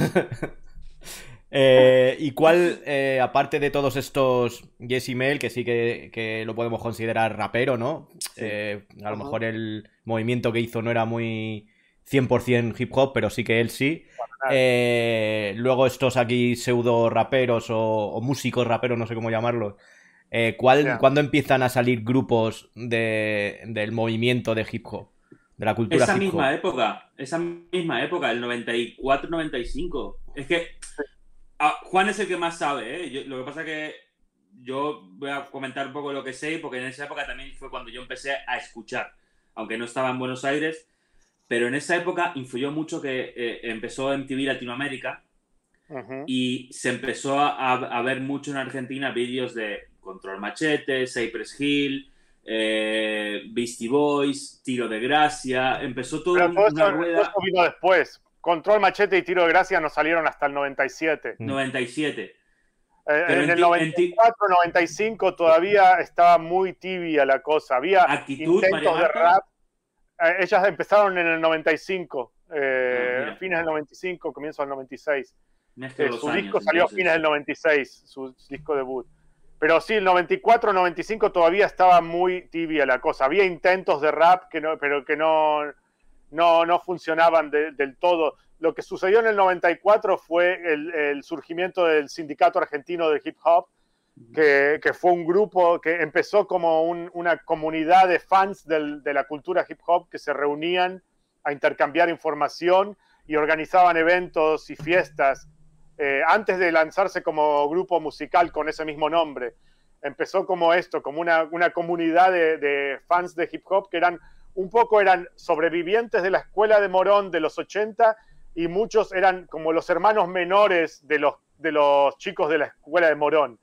Eh, ¿Y cuál, eh, aparte de todos estos Yes Mail, que sí que, que lo podemos considerar rapero, ¿no? Eh, a lo mejor el movimiento que hizo no era muy 100% hip hop, pero sí que él sí. Eh, luego estos aquí pseudo raperos o, o músicos raperos, no sé cómo llamarlos. Eh, ¿cuál, Ya. ¿Cuándo empiezan a salir grupos de- del movimiento de hip hop? De la cultura Esa hip hop. misma época, esa misma época, el 94-95. Es que ah, Juan es el que más sabe, ¿eh? Yo- lo que pasa que yo voy a comentar un poco lo que sé, porque en esa época también fue cuando yo empecé a escuchar, aunque no estaba en Buenos Aires, pero en esa época influyó mucho que eh, empezó MTV Latinoamérica y se empezó a, a ver mucho en Argentina vídeos de Control Machete, Cypress Hill, eh, Beastie Boys, Tiro de Gracia, empezó todo Pero todo una eso, rueda eso vino después. Control, machete y tiro de gracia no salieron hasta el 97. Mm. 97. Eh, Pero en en el ti- en ti- 94, 95 todavía estaba muy tibia la cosa. Había Actitud, María intentos de rap. Eh, ellas empezaron en el 95, eh, Ah, fines del 95, comienzo del 96. Mezclo Eh, los su años, disco salió a entonces. fines del 96, su disco debut. Pero sí, el 94, 95 todavía estaba muy tibia la cosa. Había intentos de rap, que no, pero que no, no, no funcionaban de- del todo. Lo que sucedió en el 94 fue el, el surgimiento del Sindicato Argentino de Hip Hop, que, que fue un grupo que empezó como un- una comunidad de fans del- de la cultura hip hop que se reunían a intercambiar información y organizaban eventos y fiestas eh, antes de lanzarse como grupo musical con ese mismo nombre. Empezó como esto, como una, una comunidad de, de fans de hip hop que eran un poco eran sobrevivientes de la escuela de Morón de los 80 y muchos eran como los hermanos menores de los, de los chicos de la escuela de Morón.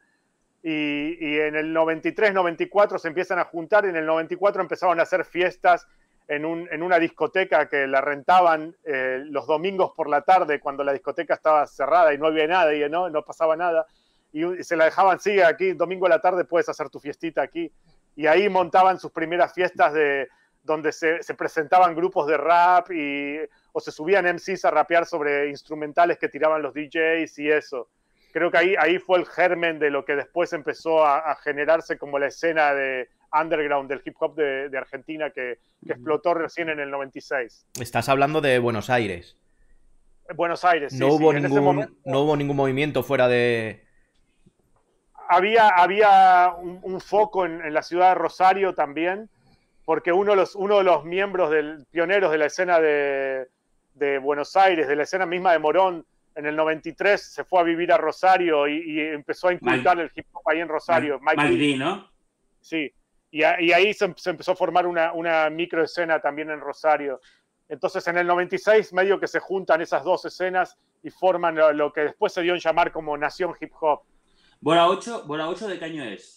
Y, en el 93, 94 se empiezan a juntar, y en el 94 empezaron a hacer fiestas en, un, en una discoteca que la rentaban eh, los domingos por la tarde cuando la discoteca estaba cerrada y no había nada y no, no pasaba nada. Y, y se la dejaban, sí, aquí, domingo a la tarde puedes hacer tu fiestita aquí. Y ahí montaban sus primeras fiestas de donde se, se presentaban grupos de rap y, o se subían MCs a rapear sobre instrumentales que tiraban los DJs y eso creo que ahí, ahí fue el germen de lo que después empezó a, a generarse como la escena de underground del hip hop de, de Argentina que, que explotó recién en el 96. Estás hablando de Buenos Aires. Buenos Aires, sí, no, sí, hubo ningún, momento no hubo ningún movimiento fuera de... había, había un, un foco en, en la ciudad de Rosario también, porque uno de los, uno de los miembros del, pioneros de la escena de, de Buenos Aires, de la escena misma de Morón, en el 93 se fue a vivir a Rosario y, y empezó a inculcar el hip hop ahí en Rosario. Mike, ¿no? Sí, y, a- y ahí se, se empezó a formar una, una microescena también en Rosario. Entonces en el 96 medio que se juntan esas dos escenas y forman lo, lo que después se dio en llamar como Nación Hip Hop. Bola 8, Bola 8 de qué año es?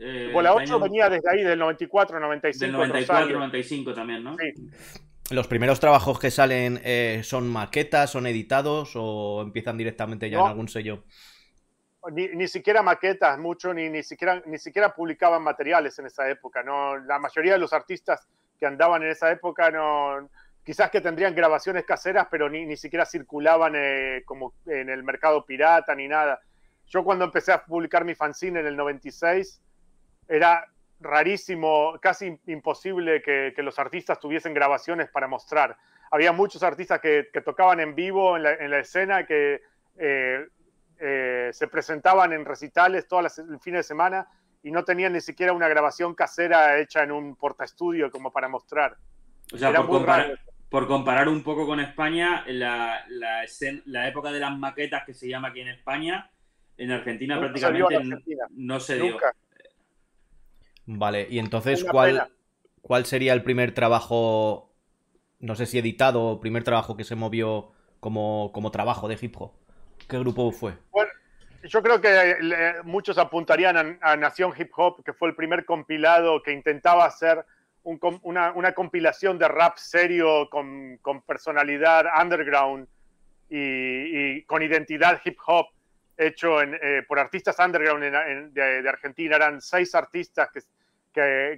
Eh, Bola 8 año venía desde ahí, del 94, 95. del en 94, Rosario. 95 también, ¿no? Sí. ¿Los primeros trabajos que salen eh, son maquetas, son editados o empiezan directamente ya No. en algún sello? Ni, ni siquiera maquetas mucho, ni, ni, siquiera, ni siquiera publicaban materiales en esa época. No, la mayoría de los artistas que andaban en esa época no, quizás que tendrían grabaciones caseras, pero ni, ni siquiera circulaban eh, como en el mercado pirata ni nada. Yo cuando empecé a publicar mi fanzine en el 96, era rarísimo, casi imposible que, que los artistas tuviesen grabaciones para mostrar. Había muchos artistas que, que tocaban en vivo en la, en la escena, que eh, eh, se presentaban en recitales todos los fines de semana y no tenían ni siquiera una grabación casera hecha en un portaestudio como para mostrar. O sea, Era por comparar, por comparar un poco con España, la, la, escen- la época de las maquetas que se llama aquí en España, en Argentina Nunca prácticamente Argentina. no se dio. Vale, y entonces, Una ¿cuál, pena. ¿cuál sería el primer trabajo, no sé si editado, o primer trabajo que se movió como, como trabajo de hip hop? ¿Qué grupo fue? Bueno, yo creo que eh, muchos apuntarían a, a Nación Hip Hop, que fue el primer compilado que intentaba hacer un una, una compilación de rap serio con, con personalidad underground y, y con identidad hip hop hecho eh, por artistas underground de, Argentina. Eran seis artistas que,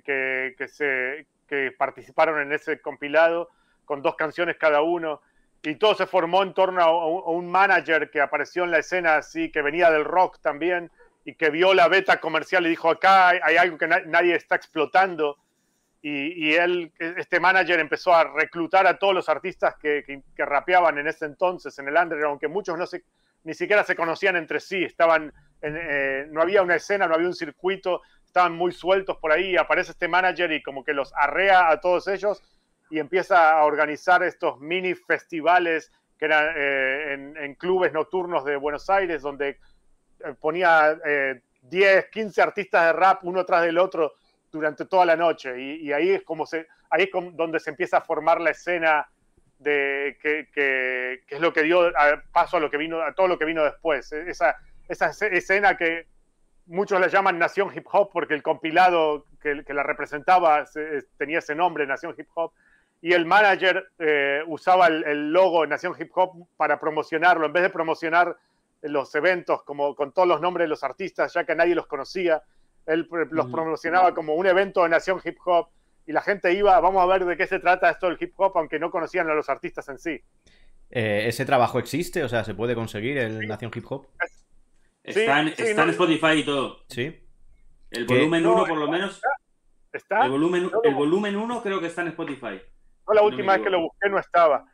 que, que- se, que participaron en ese compilado con dos canciones cada uno y todo se formó en torno a un, manager que apareció en la escena así, que venía del rock también y que vio la beta comercial y dijo, acá hay, algo que na- nadie está explotando. Y, y él, este manager empezó a reclutar a todos los artistas que, que- rapeaban en ese entonces en el underground, que muchos no se, ni siquiera se conocían entre sí, estaban en, eh, no había una escena, no había un circuito, estaban muy sueltos por ahí, aparece este manager y como que los arrea a todos ellos y empieza a organizar estos mini festivales que eran eh, en, clubes nocturnos de Buenos Aires, donde eh, ponía eh, 10, 15 artistas de rap uno tras del otro durante toda la noche. Y, ahí es como se, ahí es donde se empieza a formar la escena de que, que- que es lo que dio a- paso a lo que vino, a todo lo que vino después. E, Esa, esa esce- escena que muchos la llaman Nación Hip Hop porque el compilado que, que la representaba se- tenía ese nombre, Nación Hip Hop y el manager eh, usaba el, el logo Nación Hip Hop para promocionarlo, en vez de promocionar los eventos como con todos los nombres de los artistas, ya que nadie los conocía, él pr- los Mm. promocionaba como un evento de Nación Hip Hop y la gente iba, vamos a ver de qué se trata esto del hip hop, aunque no conocían a los artistas en sí. Eh, ¿Ese trabajo existe? O sea, ¿se puede conseguir el Nación Hip Hop? Está, en, Sí. Spotify y todo. Sí. El ¿Qué? volumen No, 1 por lo menos. ¿Está? El volumen, No, no. el volumen 1 creo que está en Spotify. No, la última vez que lo busqué no estaba.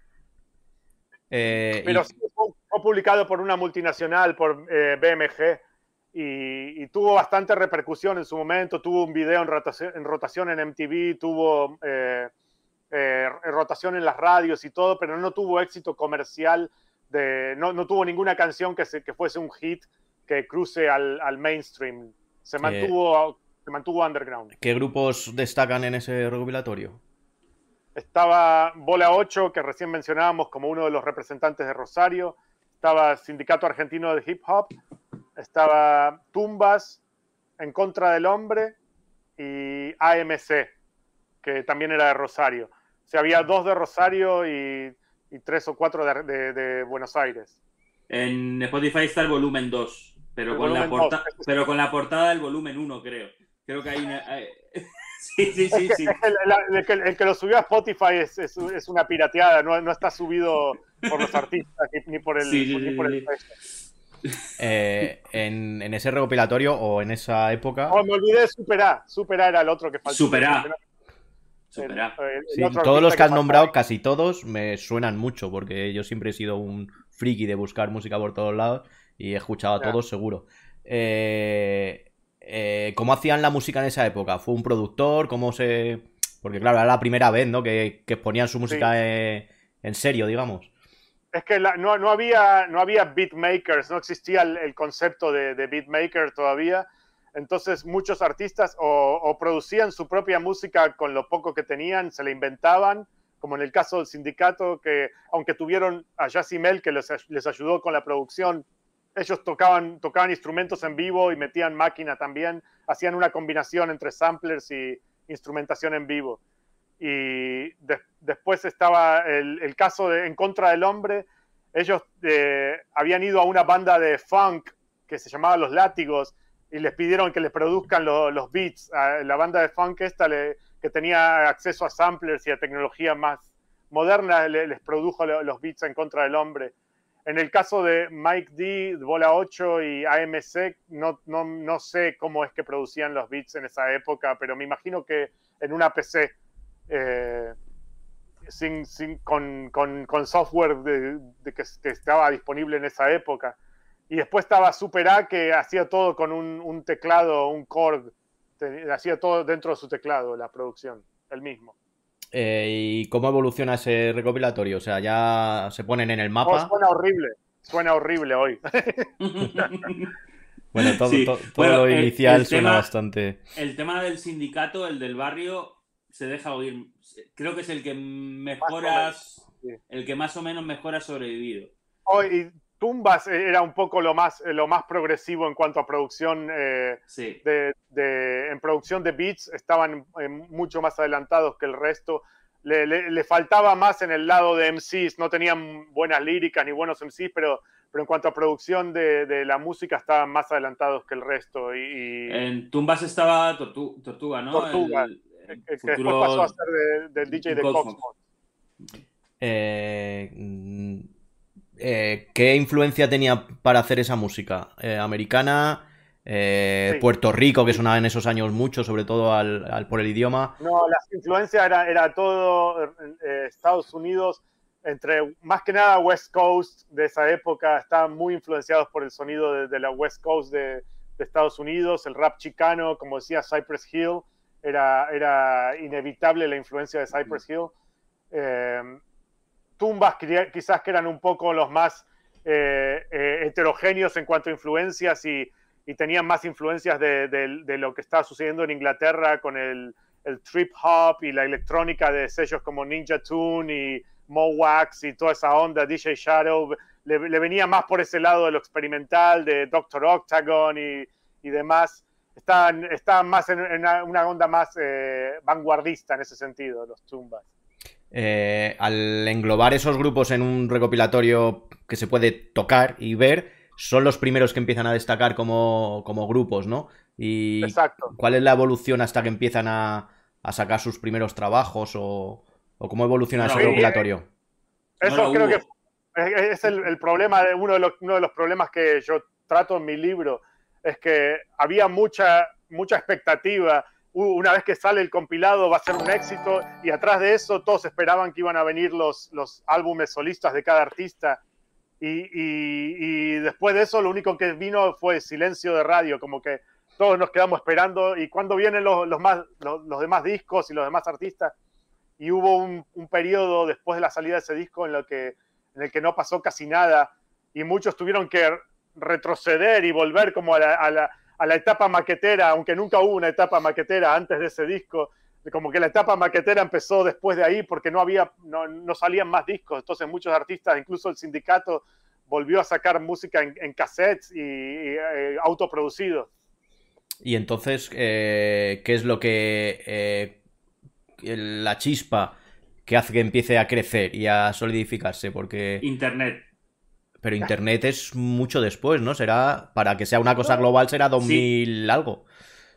Eh, Pero y- sí, fue, fue publicado por una multinacional, por eh, BMG, y, y tuvo bastante repercusión en su momento. Tuvo un video en rotación en, rotación en MTV, tuvo eh, eh, rotación en las radios y todo, pero no tuvo éxito comercial. De, no, no tuvo ninguna canción que, se, que fuese un hit que cruce al, al mainstream. Se mantuvo, se mantuvo underground. ¿Qué grupos destacan en ese recopilatorio? Estaba Bola 8, que recién mencionábamos como uno de los representantes de Rosario. Estaba Sindicato Argentino de Hip Hop. Estaba Tumbas, En Contra del Hombre y AMC, que también era de Rosario. O sea, había dos de Rosario y, y tres o cuatro de, de- de Buenos Aires. En Spotify está el volumen 2, pero, El con la, porta- 2. pero con la portada del volumen 1, creo. Creo que hay una... hay- Sí, sí, sí, sí. Es que el, el- el que, el que lo subió a Spotify es, es- es una pirateada, no, no está subido por los artistas ni, por el, Sí, sí, ni sí, por sí. el. Eh, en, en ese recopilatorio o en esa época. Oh, me olvidé de Super A. Super A era el otro que faltó. Super A. El- Supera. el- el Sí, otro todos los que has nombrado, casi todos, me suenan mucho, porque yo siempre he sido un friki de buscar música por todos lados y he escuchado a Ya. todos seguro. Eh, eh, ¿Cómo hacían la música en esa época? ¿Fue un productor? ¿Cómo se...? Porque claro, era la primera vez, ¿no? Que, que ponían su música eh, en serio, digamos. Es que la- no, no había, no había beatmakers, no existía el, el concepto de, de beatmaker todavía. Entonces muchos artistas o, o producían su propia música con lo poco que tenían, se la inventaban, como en el caso del sindicato, que aunque tuvieron a Yassimel que les, les ayudó con la producción, ellos tocaban, tocaban instrumentos en vivo y metían máquina también, hacían una combinación entre samplers y instrumentación en vivo. Y de- después estaba el, el caso de En contra del hombre. Ellos eh, habían ido a una banda de funk que se llamaba Los Látigos y les pidieron que les produzcan lo- los beats. A la banda de funk esta le- que tenía acceso a samplers y a tecnología más moderna le- les produjo lo- los beats En contra del hombre. En el caso de Mike D, Bola 8 y AMC, no, no, no sé cómo es que producían los beats en esa época, pero me imagino que en una PC, eh, sin, sin- con, con- con software de, de que, que estaba disponible en esa época. Y después estaba Super A, que hacía todo con un, un teclado, un Korg, te- hacía todo dentro de su teclado, la producción, el mismo. Eh, ¿Y cómo evoluciona ese recopilatorio? O sea, ya se ponen en el Oh, mapa. suena horrible, suena horrible hoy. [LAUGHS] Bueno, todo, Sí. to- todo Bueno, lo el- inicial el suena tema- bastante. El tema del sindicato, el del barrio, se deja oír. Creo que es el que mejora, Más sí. el que más o menos mejor ha sobrevivido. Hoy, y Tumbas era un poco lo más, lo más progresivo en cuanto a producción eh, Sí. de, de- en producción de beats estaban eh, mucho más adelantados que el resto. Le, le- le faltaba más en el lado de MCs, no tenían buenas líricas ni buenos MCs, pero, pero en cuanto a producción de, de la música estaban más adelantados que el resto. Y, y En Tumbas estaba Tortu- Tortuga, ¿no? Tortuga. El- el que, después futuro- pasó a ser de- del DJ de Cosmos. Eh, mm, eh, ¿Qué influencia tenía para hacer esa música? Eh, ¿Americana? Eh, Sí. Puerto Rico, que sonaba en esos años mucho, sobre todo al, al- por el idioma. No, las influencias era, era todo eh, Estados Unidos, entre más que nada West Coast de esa época, estaban muy influenciados por el sonido de, de la West Coast de, de Estados Unidos, el rap chicano, como decía Cypress Hill, era, era inevitable la influencia de Cypress Hill. Eh, tumbas quizá- quizás que eran un poco los más eh, eh, heterogéneos en cuanto a influencias y, y tenían más influencias de, de- de lo que estaba sucediendo en Inglaterra con el, el trip hop y la electrónica de sellos como Ninja Tune y Mowax y toda esa onda, DJ Shadow, le, le venía más por ese lado de lo experimental, de Doctor Octagon y, y demás. Estaban, estaban más en, en una, una onda más eh, vanguardista en ese sentido, los tumbas. Eh, al englobar esos grupos en un recopilatorio que se puede tocar y ver, son los primeros que empiezan a destacar como, como grupos, ¿no? Y Exacto. ¿cuál es la evolución hasta que empiezan a, a sacar sus primeros trabajos o, o cómo evoluciona No, ese sí, recopilatorio? Eso No lo creo hubo. que es, es el, el problema, de uno de, los, uno de los problemas que yo trato en mi libro, es que había mucha, mucha expectativa. Una vez que sale el compilado va a ser un éxito y atrás de eso todos esperaban que iban a venir los, los álbumes solistas de cada artista. Y, y- y después de eso lo único que vino fue silencio de radio, como que todos nos quedamos esperando y cuando vienen los, los, más, los, los demás discos y los demás artistas. Y hubo un, un periodo después de la salida de ese disco en, lo que, en el que no pasó casi nada y muchos tuvieron que retroceder y volver como a la, a la, a la etapa maquetera, aunque nunca hubo una etapa maquetera antes de ese disco, como que la etapa maquetera empezó después de ahí porque no había, no, no salían más discos, entonces muchos artistas, incluso el sindicato, volvió a sacar música en, en cassettes y, y, eh, autoproducidos. Y entonces, eh, ¿qué es lo que eh, la chispa que hace que empiece a crecer y a solidificarse? Porque... Internet. Pero Internet es mucho después, ¿no? Será, para que sea una cosa global, será 2000 algo.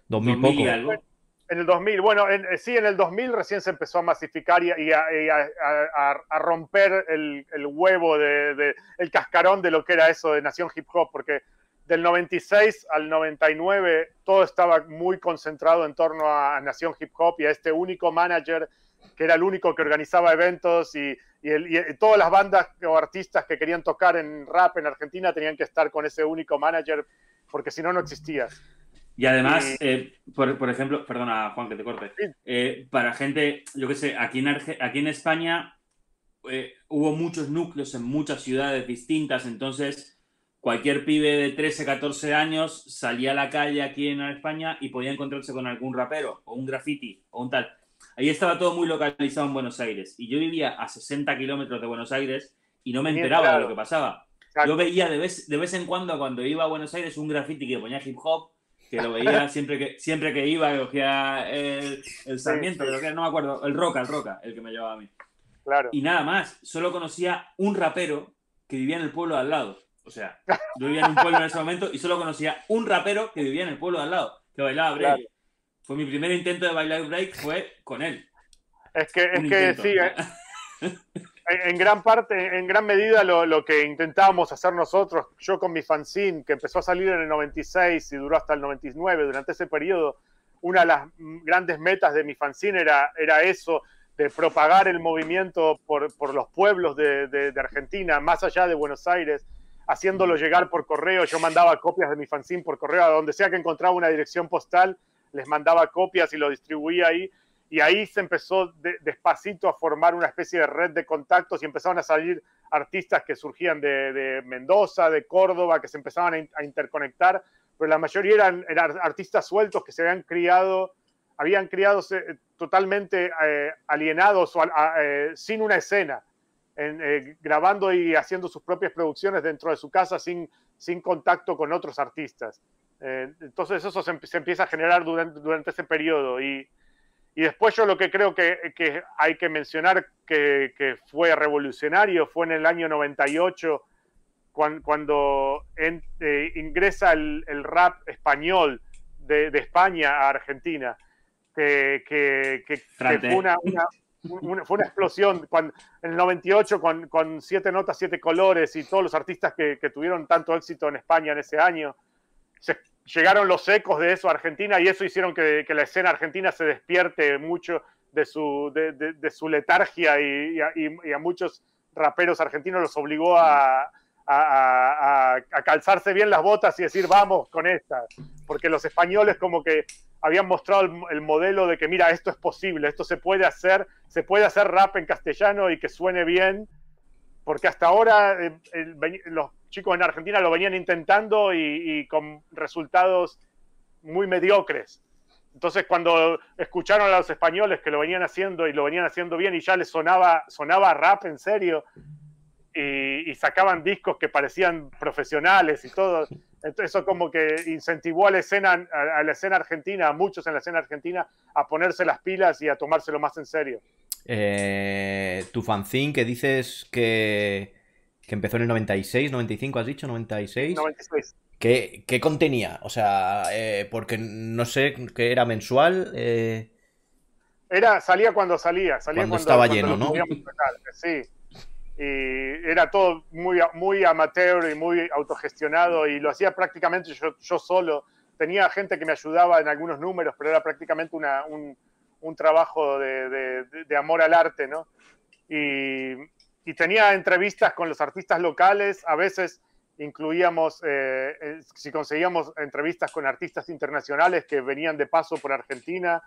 2000, 2000 y poco. algo. En el 2000, bueno, en, sí, en el 2000 recién se empezó a masificar y a, y a, y a- a- a romper el, el huevo, de, de- el cascarón de lo que era eso de Nación Hip Hop, porque del 96 al 99 todo estaba muy concentrado en torno a Nación Hip Hop y a este único manager que era el único que organizaba eventos y, y el- y todas las bandas o artistas que querían tocar en rap en Argentina tenían que estar con ese único manager porque si no, no existía. Y además, Y- eh, por, por ejemplo, perdona Juan que te corte, Sí. Eh, para gente, yo qué sé, aquí en, Arge- aquí en España eh, hubo muchos núcleos en muchas ciudades distintas, entonces cualquier pibe de 13, 14 años salía a la calle aquí en España y podía encontrarse con algún rapero o un graffiti o un tal. Ahí estaba todo muy localizado en Buenos Aires y yo vivía a 60 kilómetros de Buenos Aires y no me enteraba de lo que pasaba. Exacto. Yo veía de vez, de vez en cuando, cuando iba a Buenos Aires, un graffiti que ponía hip hop, que lo veía [LAUGHS] siempre que, siempre que iba, que cogía el, el Sarmiento, sí. creo que era, no me acuerdo, el Roca, el Roca, el que me llevaba a mí. Claro. Y nada más, solo conocía un rapero que vivía en el pueblo de al lado. O sea, yo vivía en un pueblo en ese momento y solo conocía un rapero que vivía en el pueblo de al lado, que bailaba [LAUGHS] break. Claro. Fue mi primer intento de bailar break, fue con él. Es que, es que sí, eh, [LAUGHS] en, gran parte, en gran medida lo, lo que intentábamos hacer nosotros, yo con mi fanzine, que empezó a salir en el 96 y duró hasta el 99, durante ese periodo, una de las grandes metas de mi fanzine era, era eso, de propagar el movimiento por, por los pueblos de, de- de Argentina, más allá de Buenos Aires, haciéndolo llegar por correo. Yo mandaba copias de mi fanzine por correo, a donde sea que encontraba una dirección postal, les mandaba copias y lo distribuía ahí. y ahí se empezó despacito a formar una especie de red de contactos y empezaron a salir artistas que surgían de, Mendoza, de Córdoba, que se empezaban a, interconectar, pero la mayoría eran, artistas sueltos que se habían criado, habían criado eh, totalmente eh, alienados o eh, sin una escena, grabando y haciendo sus propias producciones dentro de su casa sin, sin contacto con otros artistas. Entonces eso se, empieza a generar durante, durante ese periodo y y después yo lo que creo que, que hay que mencionar que, que, fue revolucionario fue en el año 98, cuando, cuando eh, ingresa el, el, rap español de, de, España a Argentina, que, fue una, una, fue una explosión cuando, en el 98 con, con, siete notas, siete colores y todos los artistas que, tuvieron tanto éxito en España en ese año. Se, llegaron los ecos de eso a Argentina y eso hicieron que, la escena argentina se despierte mucho de su, letargia y, a, muchos raperos argentinos los obligó a, calzarse bien las botas y decir vamos con esta, porque los españoles como que habían mostrado el, modelo de que mira, esto es posible, esto se puede hacer, se puede hacer rap en castellano y que suene bien, porque hasta ahora eh, los chicos en Argentina lo venían intentando y, con resultados muy mediocres. Entonces, cuando escucharon a los españoles que lo venían haciendo y lo venían haciendo bien y ya les sonaba, sonaba rap en serio y, sacaban discos que parecían profesionales y todo, eso como que incentivó a la escena, a, la escena argentina, a muchos en la escena argentina, a ponerse las pilas y a tomárselo más en serio. Eh, tu fanzine que dices que que empezó en el 96, 95, has dicho, 96. 96. ¿Qué, qué contenía? O sea, eh, porque no sé, ¿qué era mensual? Eh... Era, salía cuando salía, salía cuando, estaba lleno, ¿no? Sí. Y era todo muy, muy amateur y muy autogestionado y lo hacía prácticamente yo, yo solo. Tenía gente que me ayudaba en algunos números, pero era prácticamente una, un, un trabajo de, de, de, amor al arte, ¿no? Y, y tenía entrevistas con los artistas locales, a veces incluíamos, eh, eh, si conseguíamos entrevistas con artistas internacionales que venían de paso por Argentina.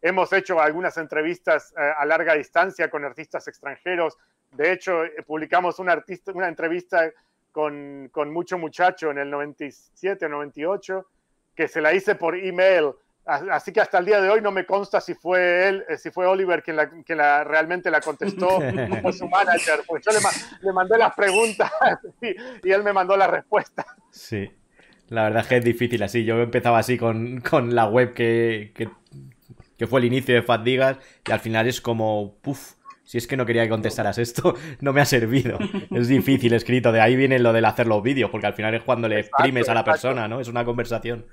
Hemos hecho algunas entrevistas eh, a larga distancia con artistas extranjeros. De hecho, publicamos una, artista, una entrevista con, con Mucho Muchacho en el 97 o 98, que se la hice por email Así que hasta el día de hoy no me consta si fue él, eh, si fue Oliver quien, la, realmente la contestó, [LAUGHS] o su manager, porque yo le, mandé las preguntas [LAUGHS] y, él me mandó la respuesta. Sí, la verdad es que es difícil así. Yo empezaba así con, la web que, que, fue el inicio de Fadigas y al final es como, puff, si es que no quería que contestaras esto, [LAUGHS] no me ha servido. Es difícil escrito, de ahí viene lo del hacer los vídeos, porque al final es cuando le exprimes a la persona, ¿no? Es una conversación.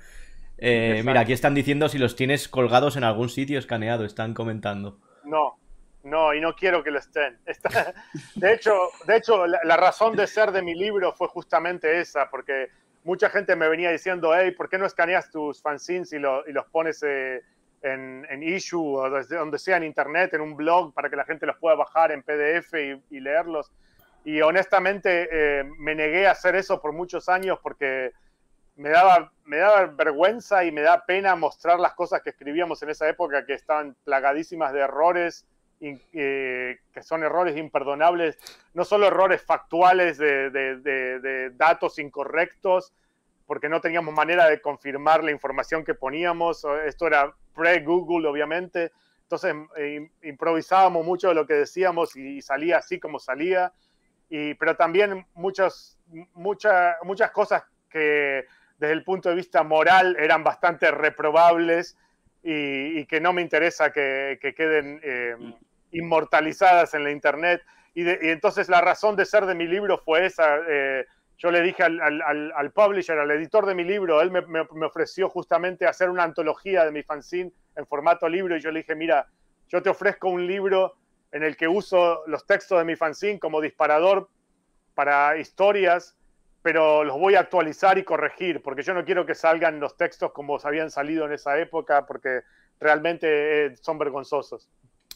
Eh, mira, aquí están diciendo si los tienes colgados en algún sitio escaneado, están comentando. No, no, y no quiero que lo estén. [LAUGHS] De hecho, de hecho la, razón de ser de mi libro fue justamente esa, porque mucha gente me venía diciendo, hey, ¿por qué no escaneas tus fanzines y, los pones eh, en, issue o desde donde sea en internet, en un blog, para que la gente los pueda bajar en PDF y, leerlos? Y honestamente eh, me negué a hacer eso por muchos años porque me daba, me daba vergüenza y me da pena mostrar las cosas que escribíamos en esa época que estaban plagadísimas de errores, eh, que son errores imperdonables, no solo errores factuales de, datos incorrectos, porque no teníamos manera de confirmar la información que poníamos, esto era pre-Google obviamente, entonces eh, improvisábamos mucho de lo que decíamos y, salía así como salía, y, pero también muchas, muchas, muchas cosas que desde el punto de vista moral eran bastante reprobables y, que no me interesa que, queden eh, inmortalizadas en la internet. Y, entonces la razón de ser de mi libro fue esa. Eh, yo le dije al, publisher, al editor de mi libro, él me, ofreció justamente hacer una antología de mi fanzine en formato libro y yo le dije, mira, yo te ofrezco un libro en el que uso los textos de mi fanzine como disparador para historias pero los voy a actualizar y corregir, porque yo no quiero que salgan los textos como habían salido en esa época, porque realmente eh, son vergonzosos.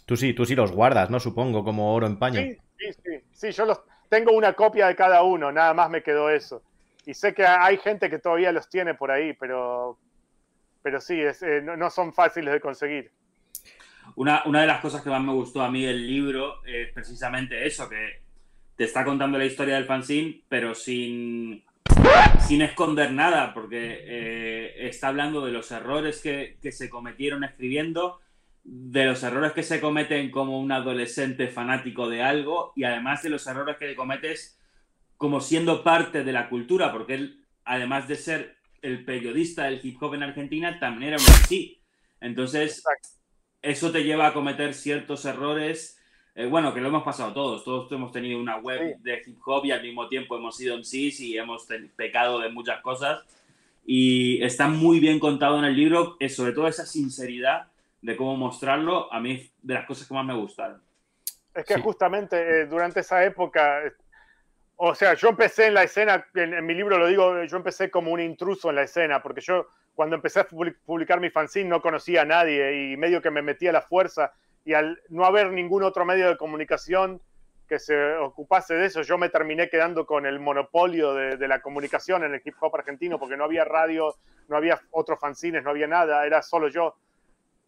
Tú sí, tú sí los guardas, ¿no? Supongo, como oro en paño. Sí, sí, sí, sí, yo los tengo una copia de cada uno, nada más me quedó eso. Y sé que hay gente que todavía los tiene por ahí, pero, pero sí, es, eh, no, son fáciles de conseguir. una, una de las cosas que más me gustó a mí del libro es precisamente eso, que te está contando la historia del fanzine, pero sin, sin esconder nada, porque eh, está hablando de los errores que, que, se cometieron escribiendo, de los errores que se cometen como un adolescente fanático de algo y además de los errores que cometes como siendo parte de la cultura, porque él, además de ser el periodista del hip hop en Argentina, también era un sí. Entonces, eso te lleva a cometer ciertos errores eh, bueno, que lo hemos pasado todos. Todos hemos tenido una web de hip hop y al mismo tiempo hemos sido MCs y hemos pecado de muchas cosas. Y está muy bien contado en el libro, es sobre todo esa sinceridad de cómo mostrarlo, a mí de las cosas que más me gustaron. Es que justamente eh, durante esa época, o sea, yo empecé en la escena, en, en, mi libro lo digo, yo empecé como un intruso en la escena, porque yo cuando empecé a publicar mi fanzine no conocía a nadie y medio que me metía a la fuerza y al no haber ningún otro medio de comunicación que se ocupase de eso, yo me terminé quedando con el monopolio de, la comunicación en el hip hop argentino, porque no había radio, no había otros fanzines, no había nada, era solo yo.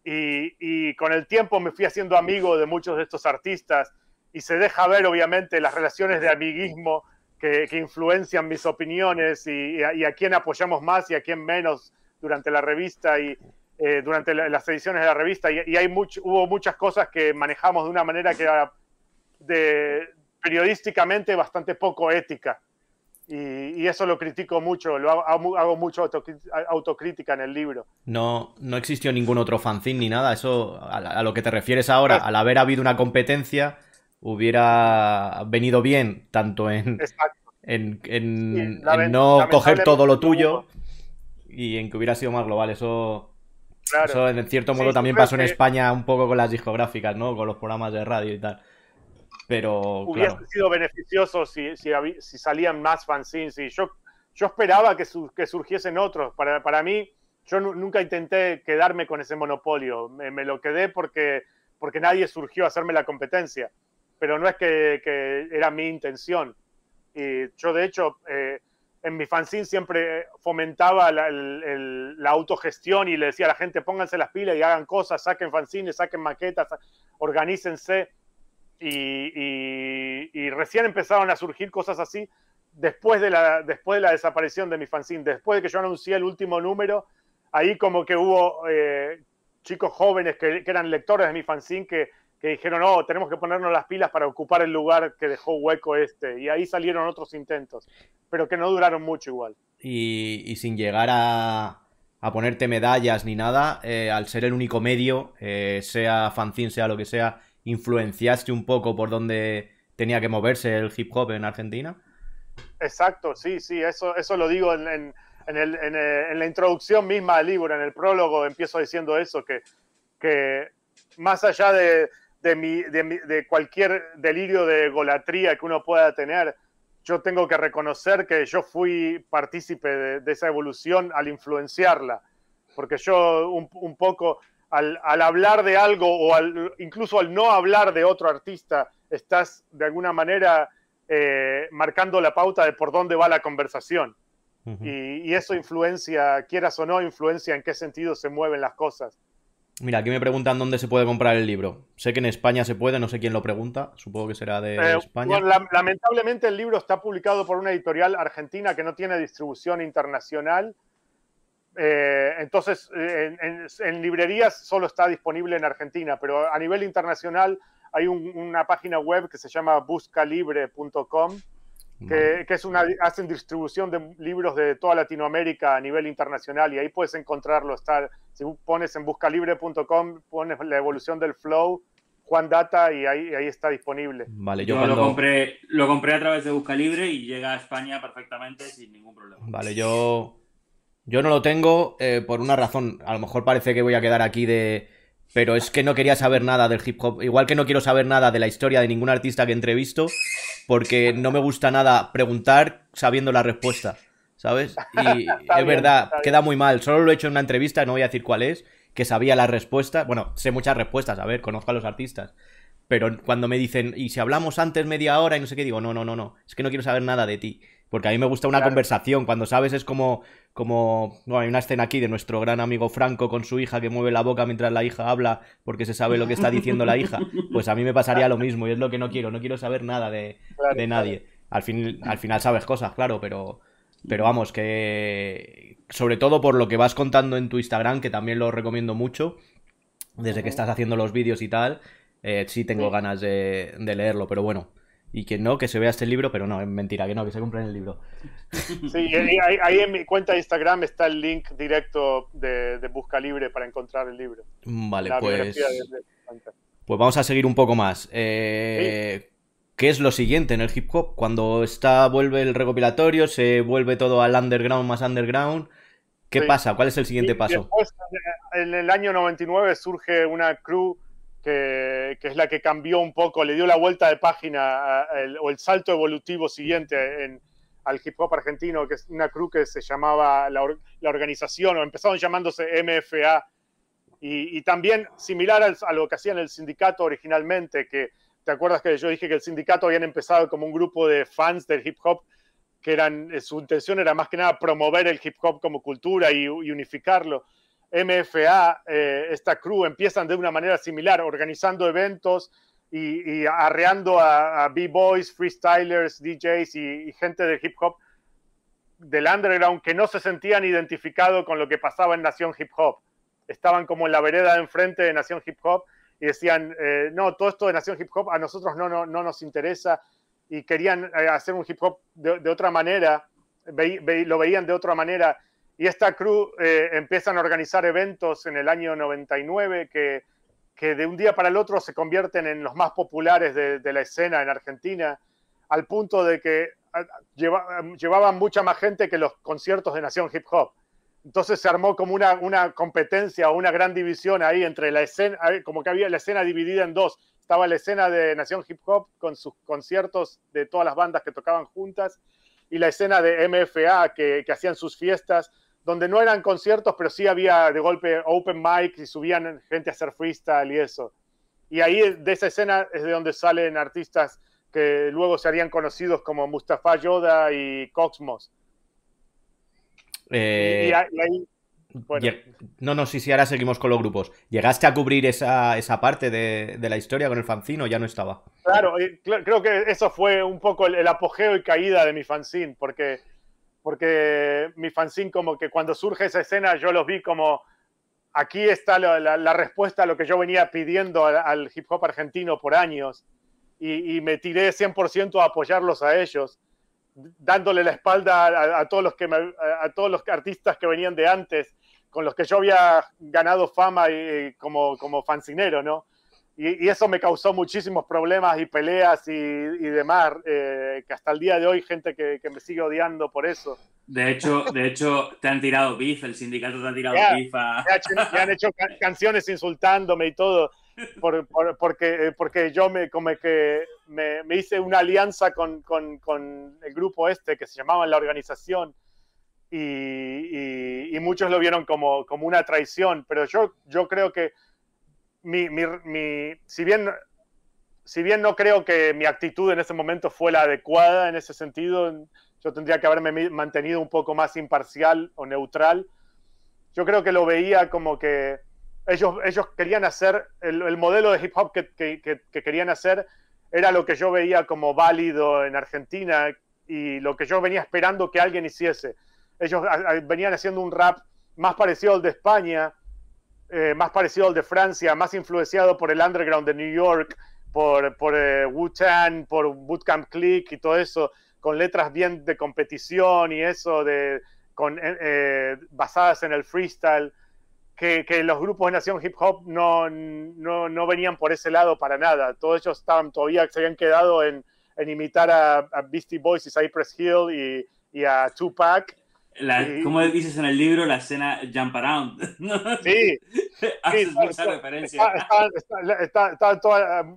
Y, con el tiempo me fui haciendo amigo de muchos de estos artistas y se deja ver, obviamente, las relaciones de amiguismo que, influencian mis opiniones y, a, y, a, quién apoyamos más y a quién menos durante la revista. Y, eh, durante las ediciones de la revista y, hay hubo muchas cosas que manejamos de una manera que era de, periodísticamente bastante poco ética. Y, eso lo critico mucho, lo hago, hago mucho autocrítica en el libro. No, no existió ningún otro fanzine ni nada, eso a, lo que te refieres ahora, al haber habido una competencia, hubiera venido bien tanto en, en, en, no coger todo lo tuyo y en que hubiera sido más global, eso eso en cierto modo también pasó en España un poco con las discográficas, ¿no? Con los programas de radio y tal. Pero. Hubiese sido beneficioso si, si, salían más fanzines. Y yo, yo esperaba que, que surgiesen otros. Para, para mí, yo nunca intenté quedarme con ese monopolio. Me, lo quedé porque, porque nadie surgió a hacerme la competencia. Pero no es que, que era mi intención. Y yo, de hecho, eh, en mi fanzine siempre fomentaba la, autogestión y le decía a la gente pónganse las pilas y hagan cosas, saquen fanzines, saquen maquetas, organícense. Y, recién empezaron a surgir cosas así después de, la, después de la desaparición de mi fanzine, después de que yo anuncié el último número, ahí como que hubo eh, chicos jóvenes que, que, eran lectores de mi fanzine que que dijeron, no, tenemos que ponernos las pilas para ocupar el lugar que dejó hueco este. Y ahí salieron otros intentos, pero que no duraron mucho igual. Y, sin llegar a, a, ponerte medallas ni nada, eh, al ser el único medio, eh, sea fanzine, sea lo que sea, influenciaste un poco por donde tenía que moverse el hip hop en Argentina. Exacto, sí, sí, eso, eso lo digo en, en, el, en, la introducción misma del libro, en el prólogo empiezo diciendo eso, que, que más allá de, de, de, cualquier delirio de golatría que uno pueda tener, yo tengo que reconocer que yo fui partícipe de, esa evolución al influenciarla, porque yo un, poco al, hablar de algo o al, incluso al no hablar de otro artista, estás de alguna manera eh, marcando la pauta de por dónde va la conversación. y, y, eso influencia, quieras o no, influencia en qué sentido se mueven las cosas. Mira, aquí me preguntan dónde se puede comprar el libro. Sé que en España se puede, no sé quién lo pregunta, supongo que será de eh, España. lamentablemente el libro está publicado por una editorial argentina que no tiene distribución internacional. Eh, entonces, eh, en, librerías solo está disponible en Argentina, pero a nivel internacional hay una página web que se llama buscalibre.com que, es una, hacen distribución de libros de toda Latinoamérica a nivel internacional y ahí puedes encontrarlo. Estar, si pones en buscalibre.com, pones la evolución del flow, Juan Data y ahí, ahí está disponible. Vale, yo, lo, compré, lo compré a través de Buscalibre y llega a España perfectamente sin ningún problema. Vale, yo, yo no lo tengo eh, por una razón. A lo mejor parece que voy a quedar aquí de... Pero es que no quería saber nada del hip hop. Igual que no quiero saber nada de la historia de ningún artista que entrevisto porque no me gusta nada preguntar sabiendo la respuesta, ¿sabes? [LAUGHS] Y es verdad, queda muy mal. Solo lo he hecho en una entrevista, no voy a decir cuál es, que sabía la respuesta. Bueno, sé muchas respuestas, a ver, conozco a los artistas. Pero cuando me dicen, y si hablamos antes media hora y no sé qué, digo, no, no, no, no, es que no quiero saber nada de ti. Porque a mí me gusta una conversación, cuando sabes es como, como, no, hay una escena aquí de nuestro gran amigo Franco con su hija que mueve la boca mientras la hija habla porque se sabe lo que está diciendo la hija, pues a mí me pasaría lo mismo y es lo que no quiero, no quiero saber nada de, de nadie. Al, fin, al final sabes cosas, claro, pero, pero vamos, que sobre todo por lo que vas contando en tu Instagram, que también lo recomiendo mucho, desde que estás haciendo los vídeos y tal, eh, sí tengo ganas de, leerlo, pero bueno. Y que no, que se vea este libro, pero no, es mentira, que no, que se compre el libro. Sí, ahí, en mi cuenta de Instagram está el link directo de, Busca Libre para encontrar el libro. Vale, pues. pues vamos a seguir un poco más. Eh, ¿Qué es lo siguiente en el hip hop? Cuando está, vuelve el recopilatorio, se vuelve todo al underground más underground. ¿Qué pasa? ¿Cuál es el siguiente paso? en el año 99 surge una crew que, es la que cambió un poco, le dio la vuelta de página o el salto evolutivo siguiente en, al hip hop argentino, que es una crew que se llamaba la, organización, o empezaron llamándose MFA, y, también similar a lo que hacían el sindicato originalmente, que ¿Te acuerdas que yo dije que el sindicato habían empezado como un grupo de fans del hip hop que eran, eh, su intención era más que nada promover el hip hop como cultura y, unificarlo? MFA, eh, esta crew, empiezan de una manera similar, organizando eventos y, arreando a, b-boys, freestylers, DJs y, gente del hip hop del underground que no se sentían identificados con lo que pasaba en Nación Hip Hop. Estaban como en la vereda de enfrente de Nación Hip Hop y decían, eh, no, todo esto de Nación Hip Hop a nosotros no, no, no nos interesa y querían eh, hacer un hip hop de, otra manera, lo veían de otra manera. Y esta crew eh, empiezan a organizar eventos en el año 99 que, que, de un día para el otro se convierten en los más populares de, de la escena en Argentina, al punto de que llevaban mucha más gente que los conciertos de Nación Hip Hop. Entonces se armó como una, una competencia o una gran división ahí entre la escena, como que había la escena dividida en dos. Estaba la escena de Nación Hip Hop con sus conciertos de todas las bandas que tocaban juntas y la escena de MFA que, que hacían sus fiestas, donde no eran conciertos, pero sí había de golpe open mic y subían gente a hacer freestyle y eso. Y ahí de esa escena es de donde salen artistas que luego se harían conocidos como Mustafa Yoda y Coxmos eh, no, no, sí, sí, ahora seguimos con los grupos. ¿Llegaste a cubrir esa, esa parte de, la historia con el fanzine o ya no estaba? Claro, creo que eso fue un poco el, apogeo y caída de mi fanzine, porque, porque mi fanzine como que cuando surge esa escena yo los vi como, aquí está la, respuesta a lo que yo venía pidiendo al, hip hop argentino por años, y, y me tiré 100% a apoyarlos a ellos dándole la espalda a, todos los que a, todos los artistas que venían de antes, con los que yo había ganado fama y, como, como fancinero, ¿no? Y, eso me causó muchísimos problemas y peleas y, demás, eh, que hasta el día de hoy gente que, me sigue odiando por eso. De hecho, de hecho, te han tirado beef, el sindicato te ha tirado beef. Me han hecho canciones insultándome y todo por, porque, porque yo me, como que me, me hice una alianza con, con, con, el grupo este que se llamaba La Organización y, y, muchos lo vieron como, como, una traición, pero yo, yo creo que si, bien, si bien no creo que mi actitud en ese momento fue la adecuada en ese sentido, yo tendría que haberme mantenido un poco más imparcial o neutral, yo creo que lo veía como que ellos, ellos querían hacer, el, modelo de hip hop que, que, querían hacer era lo que yo veía como válido en Argentina y lo que yo venía esperando que alguien hiciese. Ellos venían haciendo un rap más parecido al de España, eh, más parecido al de Francia, más influenciado por el underground de New York, por, por eh, Wu-Tang, por Bootcamp Click y todo eso, con letras bien de competición y eso, de, con, eh, basadas en el freestyle que, los grupos de Nación Hip Hop no, no, no, venían por ese lado para nada. Todos ellos estaban todavía, se habían quedado en, en imitar a, a, Beastie Boys y Cypress Hill y, y a Tupac. La, ¿Cómo dices en el libro la escena Jump Around? Sí, Haces mucha referencia.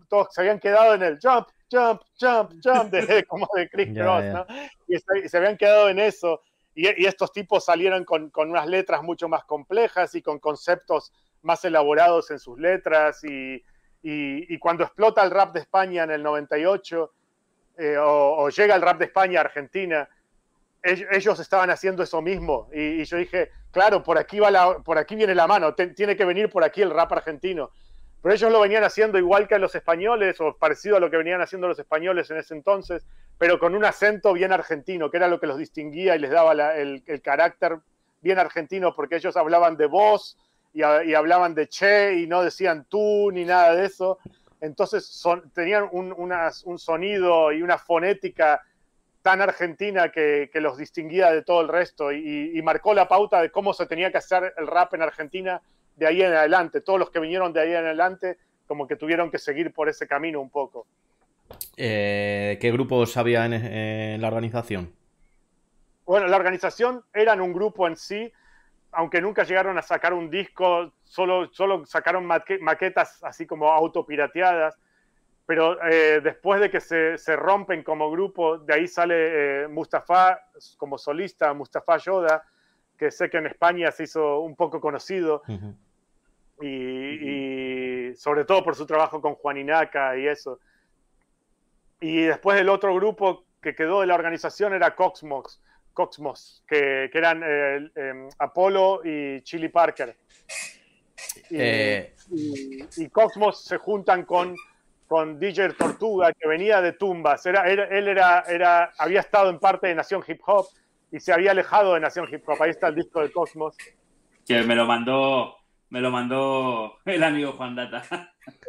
todos se habían quedado en el jump, jump, jump, jump, de, como de Chris Cross, ¿no? Y se, se, habían quedado en eso. Y, estos tipos salieron con, unas letras mucho más complejas y con conceptos más elaborados en sus letras y, Y, cuando explota el rap de España en el 98, eh, o, llega el rap de España a Argentina, ellos, estaban haciendo eso mismo. Y, yo dije, claro, por aquí, va la, por aquí viene la mano, tiene que venir por aquí el rap argentino. Pero ellos lo venían haciendo igual que los españoles, o parecido a lo que venían haciendo los españoles en ese entonces, pero con un acento bien argentino, que era lo que los distinguía y les daba el, carácter bien argentino, porque ellos hablaban de vos y, hablaban de che y no decían tú ni nada de eso. Entonces tenían un, sonido y una fonética tan argentina que, los distinguía de todo el resto y marcó la pauta de cómo se tenía que hacer el rap en Argentina de ahí en adelante. Todos los que vinieron de ahí en adelante, como que tuvieron que seguir por ese camino un poco. Eh, ¿Qué grupos había en, la organización? Bueno, la organización eran un grupo en sí, aunque nunca llegaron a sacar un disco, solo, solo sacaron maquetas así como autopirateadas. Pero eh, después de que se, rompen como grupo, de ahí sale eh, Mustafa como solista, Mustafa Yoda, que sé que en España se hizo un poco conocido y, sobre todo por su trabajo con Juan Inaca y eso. Y después el otro grupo que quedó de la organización era Coxmos, Coxmos que, eran eh, em, Apolo y Chili Parker. Y, eh. Coxmos se juntan con, con DJ Tortuga, que venía de Tumbas. Era, él era, era, había estado en parte de Nación Hip Hop y se había alejado de Nación Hip Hop. Ahí está el disco de Cosmos. Que me lo mandó me lo mandó el amigo Juan Data.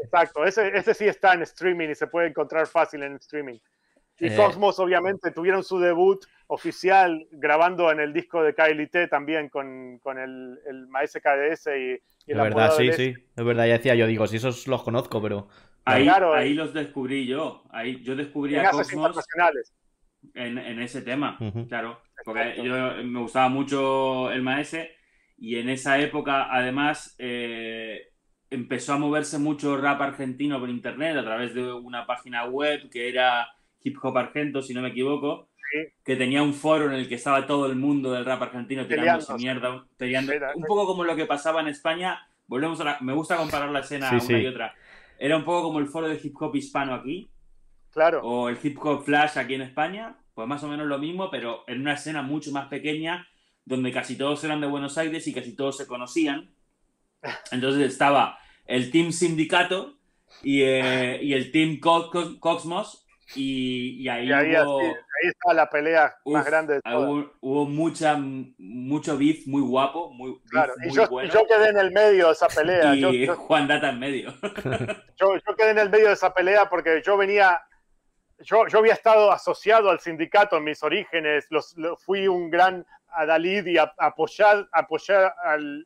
Exacto, ese, ese sí está en streaming y se puede encontrar fácil en streaming. Y eh. Cosmos, obviamente, tuvieron su debut oficial grabando en el disco de KLT también con, con el, el Maese KDS y, y Es verdad, sí, sí. Es verdad, ya decía yo, digo, si esos los conozco, pero. Ahí, ahí los descubrí yo. Ahí yo descubrí a Cosmos en, en, ese tema, claro. Porque yo, me gustaba mucho el Maese y en esa época, además, eh, empezó a moverse mucho rap argentino por internet a través de una página web que era Hip Hop Argento, si no me equivoco, que tenía un foro en el que estaba todo el mundo del rap argentino tirándose mierda, un poco como lo que pasaba en España. Volvemos a me gusta comparar la escena una y otra. Era un poco como el foro de hip hop hispano aquí. Claro. O el hip hop flash aquí en España. Pues más o menos lo mismo, pero en una escena mucho más pequeña donde casi todos eran de Buenos Aires y casi todos se conocían. Entonces estaba el Team Sindicato y, eh, el Team Cosmos y, ahí, hubo, ahí estaba la pelea más grande de Hubo, mucha, mucho beef muy guapo, muy, claro. y, yo, quedé en el medio de esa pelea. Y [LAUGHS] Juan Data en medio. [LAUGHS] yo, quedé en el medio de esa pelea porque yo venía yo, yo, había estado asociado al sindicato en mis orígenes, los, fui un gran a Dalid y a, apoyar, apoyar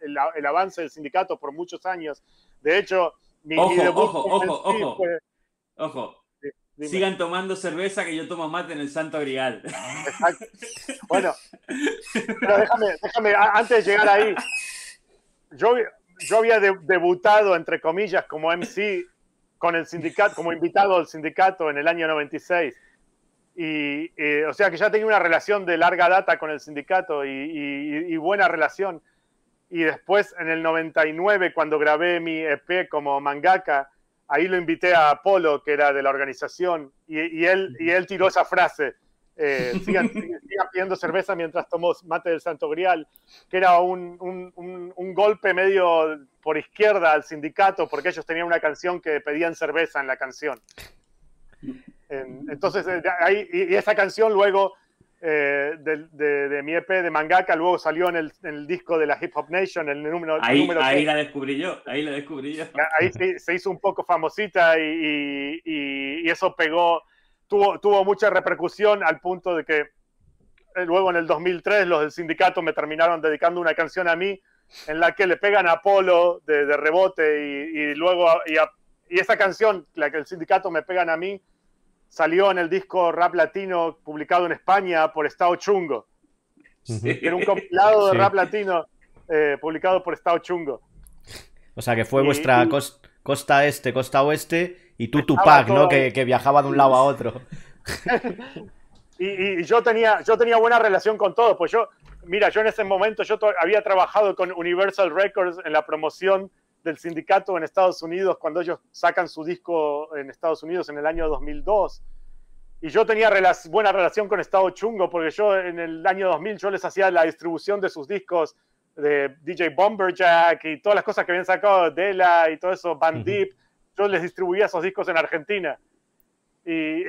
el, avance del sindicato por muchos años. De hecho, mi, ojo, ojo, ojo, ojo, ojo. Sigan tomando cerveza que yo tomo mate en el Santo Grial. Exacto. Bueno, pero déjame, déjame, antes de llegar ahí, yo, yo había debutado, entre comillas, como MC con el sindicato, como invitado al sindicato en el año 96 y, o sea que ya tenía una relación de larga data con el sindicato y, buena relación. Y después, en el 99, cuando grabé mi EP como mangaka, ahí lo invité a Apolo, que era de la organización, y, él, y él tiró esa frase, eh, [LAUGHS] sigan, pidiendo cerveza mientras tomo mate del Santo Grial, que era un, un, un, golpe medio por izquierda al sindicato, porque ellos tenían una canción que pedían cerveza en la canción. Entonces, eh, ahí, y esa canción luego eh, de, mi EP de Mangaka, luego salió en el, disco de la Hip Hop Nation, el número. Ahí, ahí la descubrí yo, ahí la descubrí yo. Ahí se, hizo un poco famosita y, y, eso pegó, tuvo, tuvo mucha repercusión al punto de que eh, luego en el 2003 los del sindicato me terminaron dedicando una canción a mí en la que le pegan a Apolo de, rebote y, luego y, y esa canción, la que el sindicato me pegan a mí, salió en el disco rap latino publicado en España por Estado Chungo. Era un compilado de rap latino eh, publicado por Estado Chungo. O sea, que fue vuestra costa este, costa oeste y tú Tupac, ¿no? Que, viajaba de un lado a otro. [LAUGHS] y, yo, tenía, yo tenía buena relación con todos, pues yo, mira, yo en ese momento yo había trabajado con Universal Records en la promoción del sindicato en Estados Unidos cuando ellos sacan su disco en Estados Unidos en el año 2002. Y yo tenía buena relación con Estado Chungo porque yo en el año 2000 yo les hacía la distribución de sus discos de DJ Bomberjack y todas las cosas que habían sacado de Dela y todo eso, Band Deep. Yo les distribuía esos discos en Argentina. Y,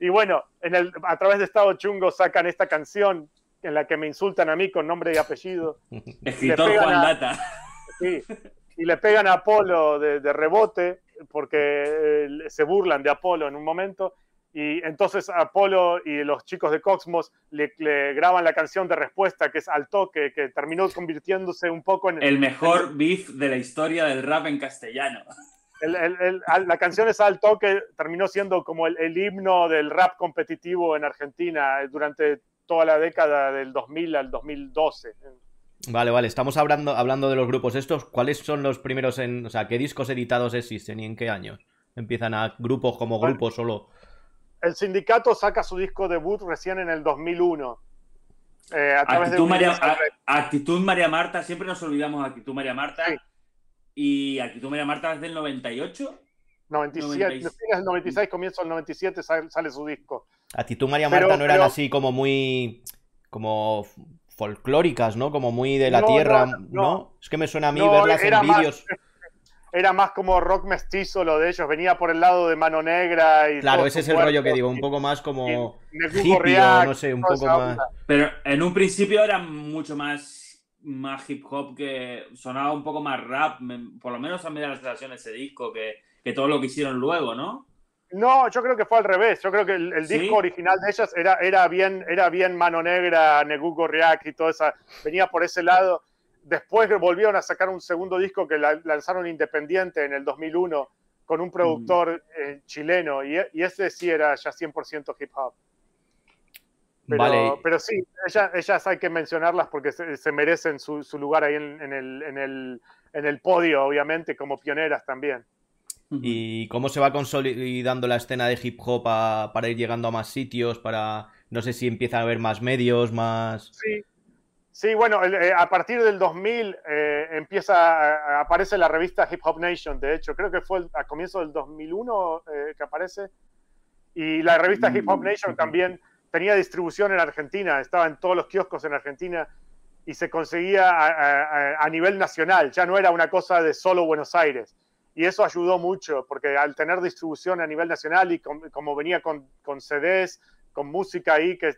y bueno, en el, a través de Estado Chungo sacan esta canción en la que me insultan a mí con nombre y apellido. [LAUGHS] Escritor Juan Data. Sí, [LAUGHS] y le pegan a Apolo de, rebote porque eh, se burlan de Apolo en un momento. Y entonces Apolo y los chicos de Cosmos le, graban la canción de respuesta que es Al Toque, que terminó convirtiéndose un poco en... El mejor beef de la historia del rap en castellano. la canción es Al Toque terminó siendo como el, himno del rap competitivo en Argentina durante toda la década del 2000 al 2012. Vale, vale, estamos hablando, hablando de los grupos estos. ¿Cuáles son los primeros en, o sea, qué discos editados existen y en qué años? ¿Empiezan a grupos como grupos solo? El sindicato saca su disco debut recién en el 2001. Eh, actitud, María, actitud, María, Marta, siempre nos olvidamos de Actitud María Marta. Y Actitud María Marta es del 98. 97, fines del 96, comienzo del 97 sale, su disco. Actitud María Marta no eran así como muy como folclóricas, ¿no? Como muy de la tierra, no, Es que me suena a mí verlas en vídeos. [LAUGHS] Era más como rock mestizo lo de ellos, venía por el lado de Mano Negra y Claro, ese es el rollo que digo, un poco más como hippie o no sé, un poco más. Pero en un principio era mucho más, más hip hop que sonaba un poco más rap, por lo menos a mí da la sensación ese disco que, que todo lo que hicieron luego, ¿no? No, yo creo que fue al revés. Yo creo que el, disco original de ellas era, era, bien, era bien Mano Negra, Negugo React y todo eso. Venía por ese lado. Después volvieron a sacar un segundo disco que lanzaron independiente en el 2001 con un productor mm. eh, chileno y, ese sí era ya 100% hip hop. Pero, vale. pero sí, ellas, hay que mencionarlas porque se, merecen su, lugar ahí en, el, en, el, en el podio, obviamente, como pioneras también. ¿Y cómo se va consolidando la escena de hip hop para ir llegando a más sitios? Para no sé si empieza a haber más medios, más. Sí, sí bueno, eh, a partir del 2000 eh, empieza, aparece la revista Hip Hop Nation, de hecho, creo que fue a comienzo del 2001 eh, que aparece. Y la revista Hip Hop Nation también tenía distribución en Argentina, estaba en todos los kioscos en Argentina y se conseguía a nivel nacional, ya no era una cosa de solo Buenos Aires y eso ayudó mucho, porque al tener distribución a nivel nacional y como venía con, con, CDs, con música ahí, que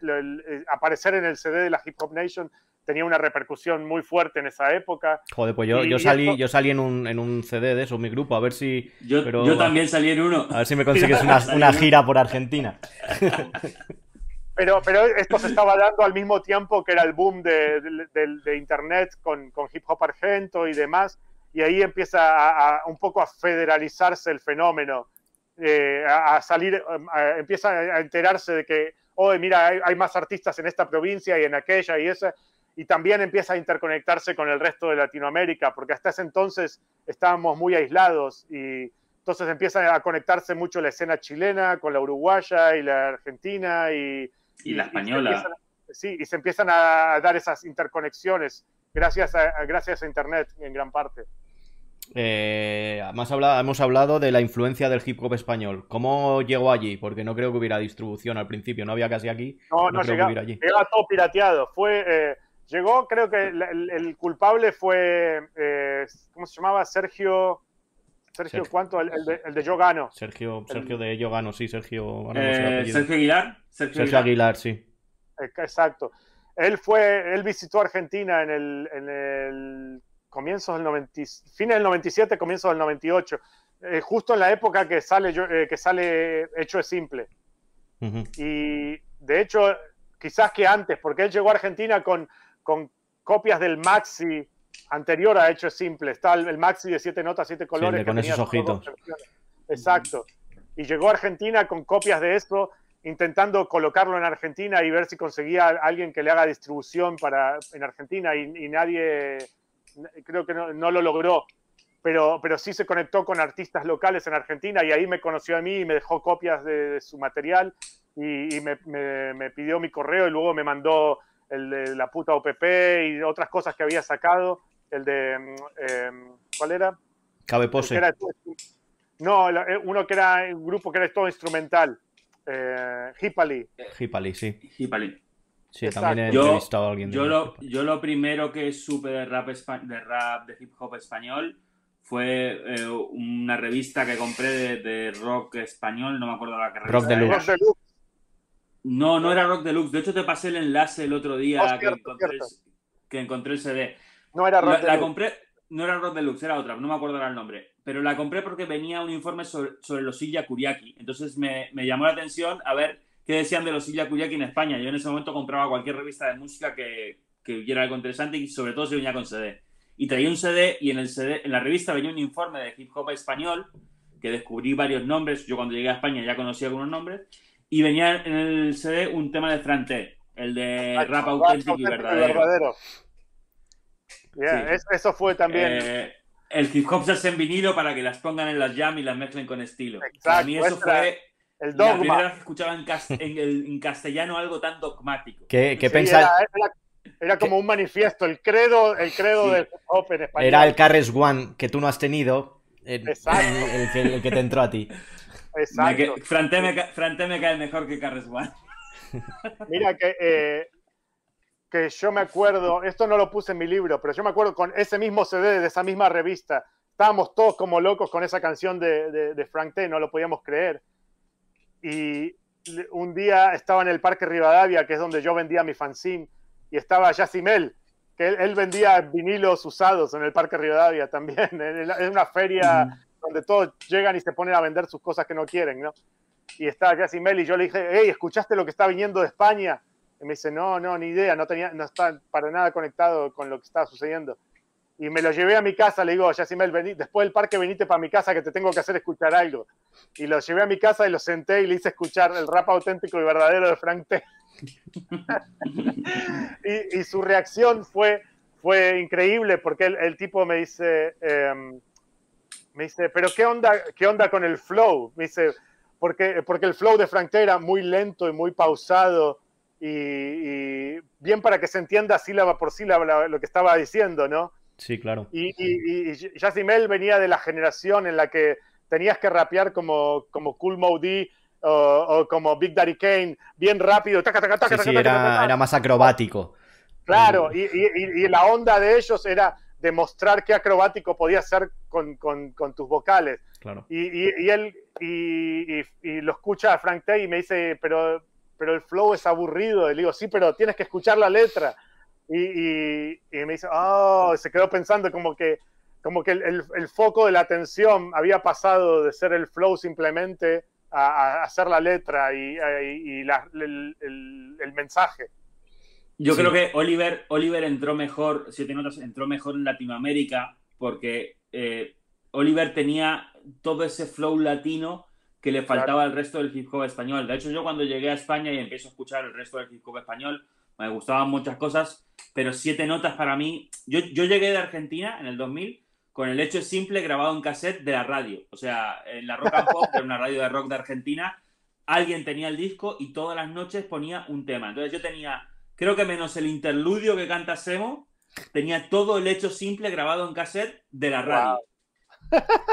aparecer en el CD de la Hip Hop Nation tenía una repercusión muy fuerte en esa época. Joder, pues yo, yo salí, yo salí en un, en un CD de eso, mi grupo, a ver si... Yo, yo también salí en uno. A ver si me consigues una, [LAUGHS] una gira por Argentina. Pero, pero esto se estaba dando al mismo tiempo que era el boom de, de, de Internet con, con, hip hop argento y demás y ahí empieza a, un poco a federalizarse el fenómeno, eh, a, salir, empieza a enterarse de que, oh, mira, hay, más artistas en esta provincia y en aquella y esa, y también empieza a interconectarse con el resto de Latinoamérica, porque hasta ese entonces estábamos muy aislados y entonces empieza a conectarse mucho la escena chilena con la uruguaya y la argentina y, y la española. Sí, y se empiezan a dar esas interconexiones gracias a, gracias a Internet en gran parte. Eh, hablado, hemos hablado de la influencia del hip hop español. ¿Cómo llegó allí? Porque no creo que hubiera distribución al principio, no había casi aquí. No, no, llegó, allí. todo pirateado. Fue, eh, llegó, creo que el, culpable fue, eh, ¿cómo se llamaba? Sergio. Sergio, ¿cuánto? El, de, el, Yo Gano. Sergio, Sergio de Yo Gano, sí, Sergio. Sergio Aguilar. Sergio, Aguilar. sí. Exacto. Él fue, él visitó Argentina en el, en el comienzos del 90, fines del 97, comienzos del 98, eh, justo en la época que sale, eh, que sale Hecho es Simple. Y de hecho, quizás que antes, porque él llegó a Argentina con, con copias del Maxi anterior a Hecho es Simple. Está el, Maxi de siete notas, siete colores. con esos ojitos. Exacto. Y llegó a Argentina con copias de esto, intentando colocarlo en Argentina y ver si conseguía alguien que le haga distribución para, en Argentina y nadie creo que no, lo logró, pero, pero sí se conectó con artistas locales en Argentina y ahí me conoció a mí y me dejó copias de, su material y, me, pidió mi correo y luego me mandó el de la puta OPP y otras cosas que había sacado el de, em, ¿cuál era? Cabe El que Pose. era- no, eh, uno que era un grupo que era todo instrumental. Eh, Hipali. Hipali, sí. Hipali. Sí, Exacto. también he Yo- entrevistado a alguien de Yo lo, yo lo primero que supe de rap, espa- de rap, de hip hop español, fue eh, una revista que compré de, de rock español, no me acuerdo la que Rock revista Deluxe. Deluxe. No, no era Rock Deluxe. De hecho, te pasé el enlace el otro día Oh, que, encontré el, cierto. que encontré el CD. No era La, Rock la Deluxe. compré, no era Rock Deluxe, era otra, no me acuerdo ahora el nombre. Pero la compré porque venía un informe sobre, sobre los Silla Kuriaki. Entonces me, me llamó la atención a ver qué decían de los Silla Kuriaki en España. Yo en ese momento compraba cualquier revista de música que, que hubiera algo interesante y sobre todo si venía con CD. Y traía un CD y en, el CD, en la revista venía un informe de hip hop español que descubrí varios nombres. Yo cuando llegué a España ya conocía algunos nombres. Y venía en el CD un tema de Fran T, el de rap Rap auténtico y verdadero. Yeah, Sí. es- eso fue también. Eh, el hip hop se hace en vinilo para que las pongan en las jam y las mezclen con estilo. Exacto, Para mí eso fue el la primera dogma. vez que escuchaba en, cas- en el- en castellano algo tan dogmático. ¿Qué, qué Sí, pensáis? era, era- era como un manifiesto, el credo, el credo Sí. del hip hop en español. Era el Carres One que tú no has tenido. El, Exacto. el que, el que te entró a ti. Exacto. Fran T me cae mejor que Carres One. Mira que, eh, que yo me acuerdo, esto no lo puse en mi libro, pero yo me acuerdo con ese mismo CD de esa misma revista, estábamos todos como locos con esa canción de, de- de Frank T, no lo podíamos creer. Y un día estaba en el Parque Rivadavia, que es donde yo vendía mi fanzine, y estaba Yacimel, que él, él vendía vinilos usados en el Parque Rivadavia también. [LAUGHS] Es una feria donde todos llegan y se ponen a vender sus cosas que no quieren, ¿no? Y estaba Yacimel y yo le dije, hey, ¿escuchaste lo que está viniendo de España? Y me dice, no, no, ni idea, no, tenía, no está para nada conectado con lo que estaba sucediendo. Y me lo llevé a mi casa, le digo, Yacimel, vení, después del parque venite para mi casa que te tengo que hacer escuchar algo. Y lo llevé a mi casa y lo senté y le hice escuchar el rap auténtico y verdadero de Frank T. [LAUGHS] y, y su reacción fue, fue increíble porque el, el tipo me dice, em, me dice, pero ¿qué onda, qué onda con el flow? Me dice, porque, porque el flow de Frank T era muy lento y muy pausado y, y bien para que se entienda sílaba por sílaba la- lo que estaba diciendo, ¿no? Sí, claro. Y, y, y Yacimel venía de la generación en la que tenías que rapear como, como Cool Moe o, o como Big Daddy Kane, bien rápido. taca, taca, taca, Sí, era, más acrobático. Claro, y, y- y la onda de ellos era demostrar qué acrobático podía ser con, con- con tus vocales. Claro. Y, y- y él y, y- y lo escucha a Frank Tay y me dice, pero, pero el flow es aburrido. Y le digo, sí, pero tienes que escuchar la letra. Y, y- y me dice, oh, se quedó pensando como que, como que el, el- el foco de la atención había pasado de ser el flow simplemente a, a hacer la letra y, la- el- el- el mensaje. Yo Sí. creo que Oliver, Oliver entró mejor, siete notas, entró mejor en Latinoamérica porque eh, Oliver tenía todo ese flow latino que le faltaba al resto del hip hop español. De hecho, yo cuando llegué a España y empiezo a escuchar el resto del hip hop español, me gustaban muchas cosas, pero siete notas para mí. Yo, yo llegué de Argentina en el 2000 con el hecho simple grabado en cassette de la radio. O sea, en la Rock and Pop, que era una radio de rock de Argentina, alguien tenía el disco y todas las noches ponía un tema. Entonces yo tenía, creo que menos el interludio que canta Semo, tenía todo el hecho simple grabado en cassette de la radio.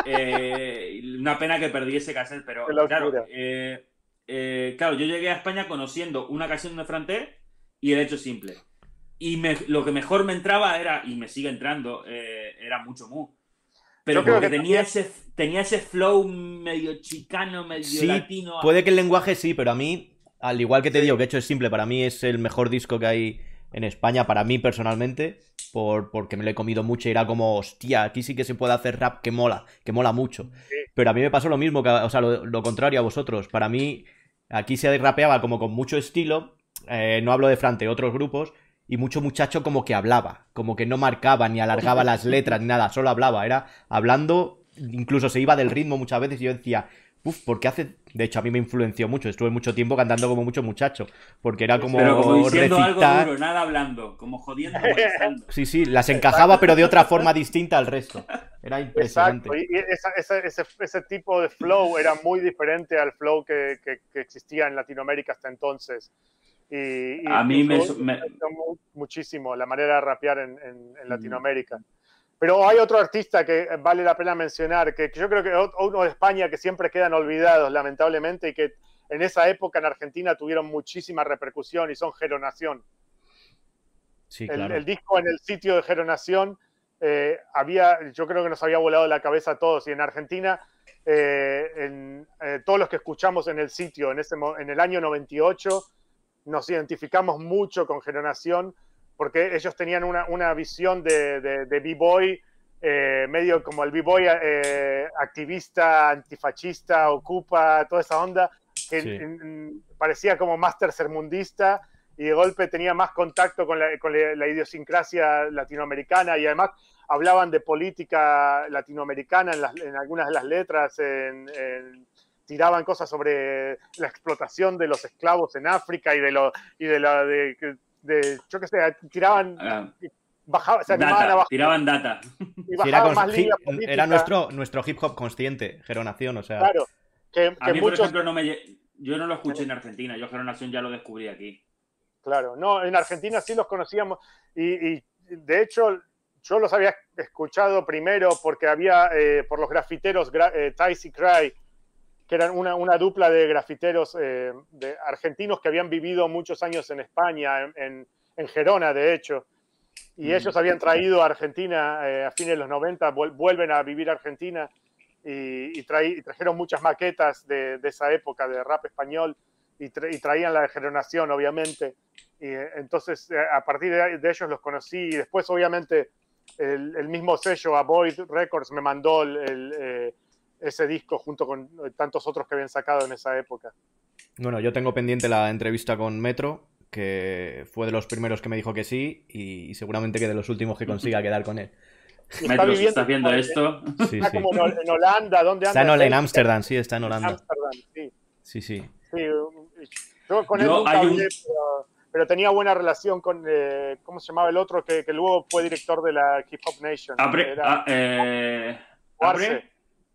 Eh, una pena que perdí ese cassette, pero claro, eh, eh, claro, yo llegué a España conociendo una canción de Franté y el hecho simple. Y me- lo que mejor me entraba era, y me sigue entrando, eh, era mucho mu. Pero porque que tenía, también- ese, tenía ese flow medio chicano, medio Sí, latino. puede que el lenguaje sí, pero a mí, al igual que te digo que hecho es simple, para mí es el mejor disco que hay en España, para mí personalmente, por, porque me lo he comido mucho y era como, hostia, aquí sí que se puede hacer rap que mola, que mola mucho. Sí. Pero a mí me pasó lo mismo, que, o sea, lo, lo contrario a vosotros. Para mí, aquí se rapeaba como con mucho estilo, eh, no hablo de Frante, otros grupos, y mucho muchacho como que hablaba, como que no marcaba ni alargaba las letras ni nada, solo hablaba, era hablando, incluso se iba del ritmo muchas veces y yo decía, uff, porque hace, de hecho a mí me influenció mucho, estuve mucho tiempo cantando como mucho muchacho, porque era como, pero como diciendo recitar, algo duro, nada hablando, como jodiendo, [LAUGHS] molestando. sí, sí, las encajaba pero de otra forma distinta al resto, era impresionante. Exacto, y esa- esa- ese, ese tipo de flow era muy diferente al flow que, que- que existía en Latinoamérica hasta entonces. Y, y A mí me- me- mu- muchísimo la manera de rapear en, en- en Latinoamérica. Pero hay otro artista que vale la pena mencionar, que, yo creo que uno de España que siempre quedan olvidados, lamentablemente, y que en esa época en Argentina tuvieron muchísima repercusión y son Geronación. Sí, el, claro. el disco en el sitio de Geronación eh, había, yo creo que nos había volado la cabeza a todos. Y en Argentina, eh, en, eh, todos los que escuchamos en el sitio en, ese, en el año 98, nos identificamos mucho con Geronación porque ellos tenían una, una visión de, de, de b-boy, eh, medio como el b-boy eh, activista, antifascista, ocupa, toda esa onda, que Sí. en- en- parecía como más tercermundista y de golpe tenía más contacto con la, con la- idiosincrasia latinoamericana y además hablaban de política latinoamericana en, las- en algunas de las letras, en- en- tiraban cosas sobre la explotación de los esclavos en África y de lo y de la de, de- yo qué sé, tiraban Ah, bajaban, se animaban a data, bajar tiraban data. y Sí, era, más era nuestro, nuestro hip hop consciente, Geronación, o sea. claro que, A que mí, por muchos ejemplo, no me yo no lo escuché en Argentina. Yo Geronación ya lo descubrí aquí. Claro, no, en Argentina sí los conocíamos y, y, de hecho yo los había escuchado primero porque había eh, por los grafiteros gra, eh, Tice y Cry, que eran una, una dupla de grafiteros eh, de argentinos que habían vivido muchos años en España, en, en, en Gerona de hecho, y Mm. ellos habían traído a Argentina eh, a fines de los 90, vuel- vuelven a vivir a Argentina y, y, traí- y trajeron muchas maquetas de, de, esa época de rap español y, tra y traían la de Geronación, obviamente. Y, eh, entonces, eh, a partir de, de, ellos los conocí y después, obviamente, el, el mismo sello, Avoid Records, me mandó el, el, eh, ese disco junto con tantos otros que habían sacado en esa época. Bueno, yo tengo pendiente la entrevista con Metro, que fue de los primeros que me dijo que sí y, seguramente que de los últimos que consiga [LAUGHS] quedar con él. Metro, viviendo, ¿estás viendo en, esto? Sí, está sí. como en Holanda, ¿dónde anda? Está en, en Ámsterdam, sí, está en Holanda. Amsterdam, sí. Sí, sí. sí. Yo con él yo, nunca hablé, un... pero, pero, tenía buena relación con, eh, ¿cómo se llamaba el otro? Que, que, luego fue director de la Hip Hop Nation. Apre, Era... a, eh, Arce.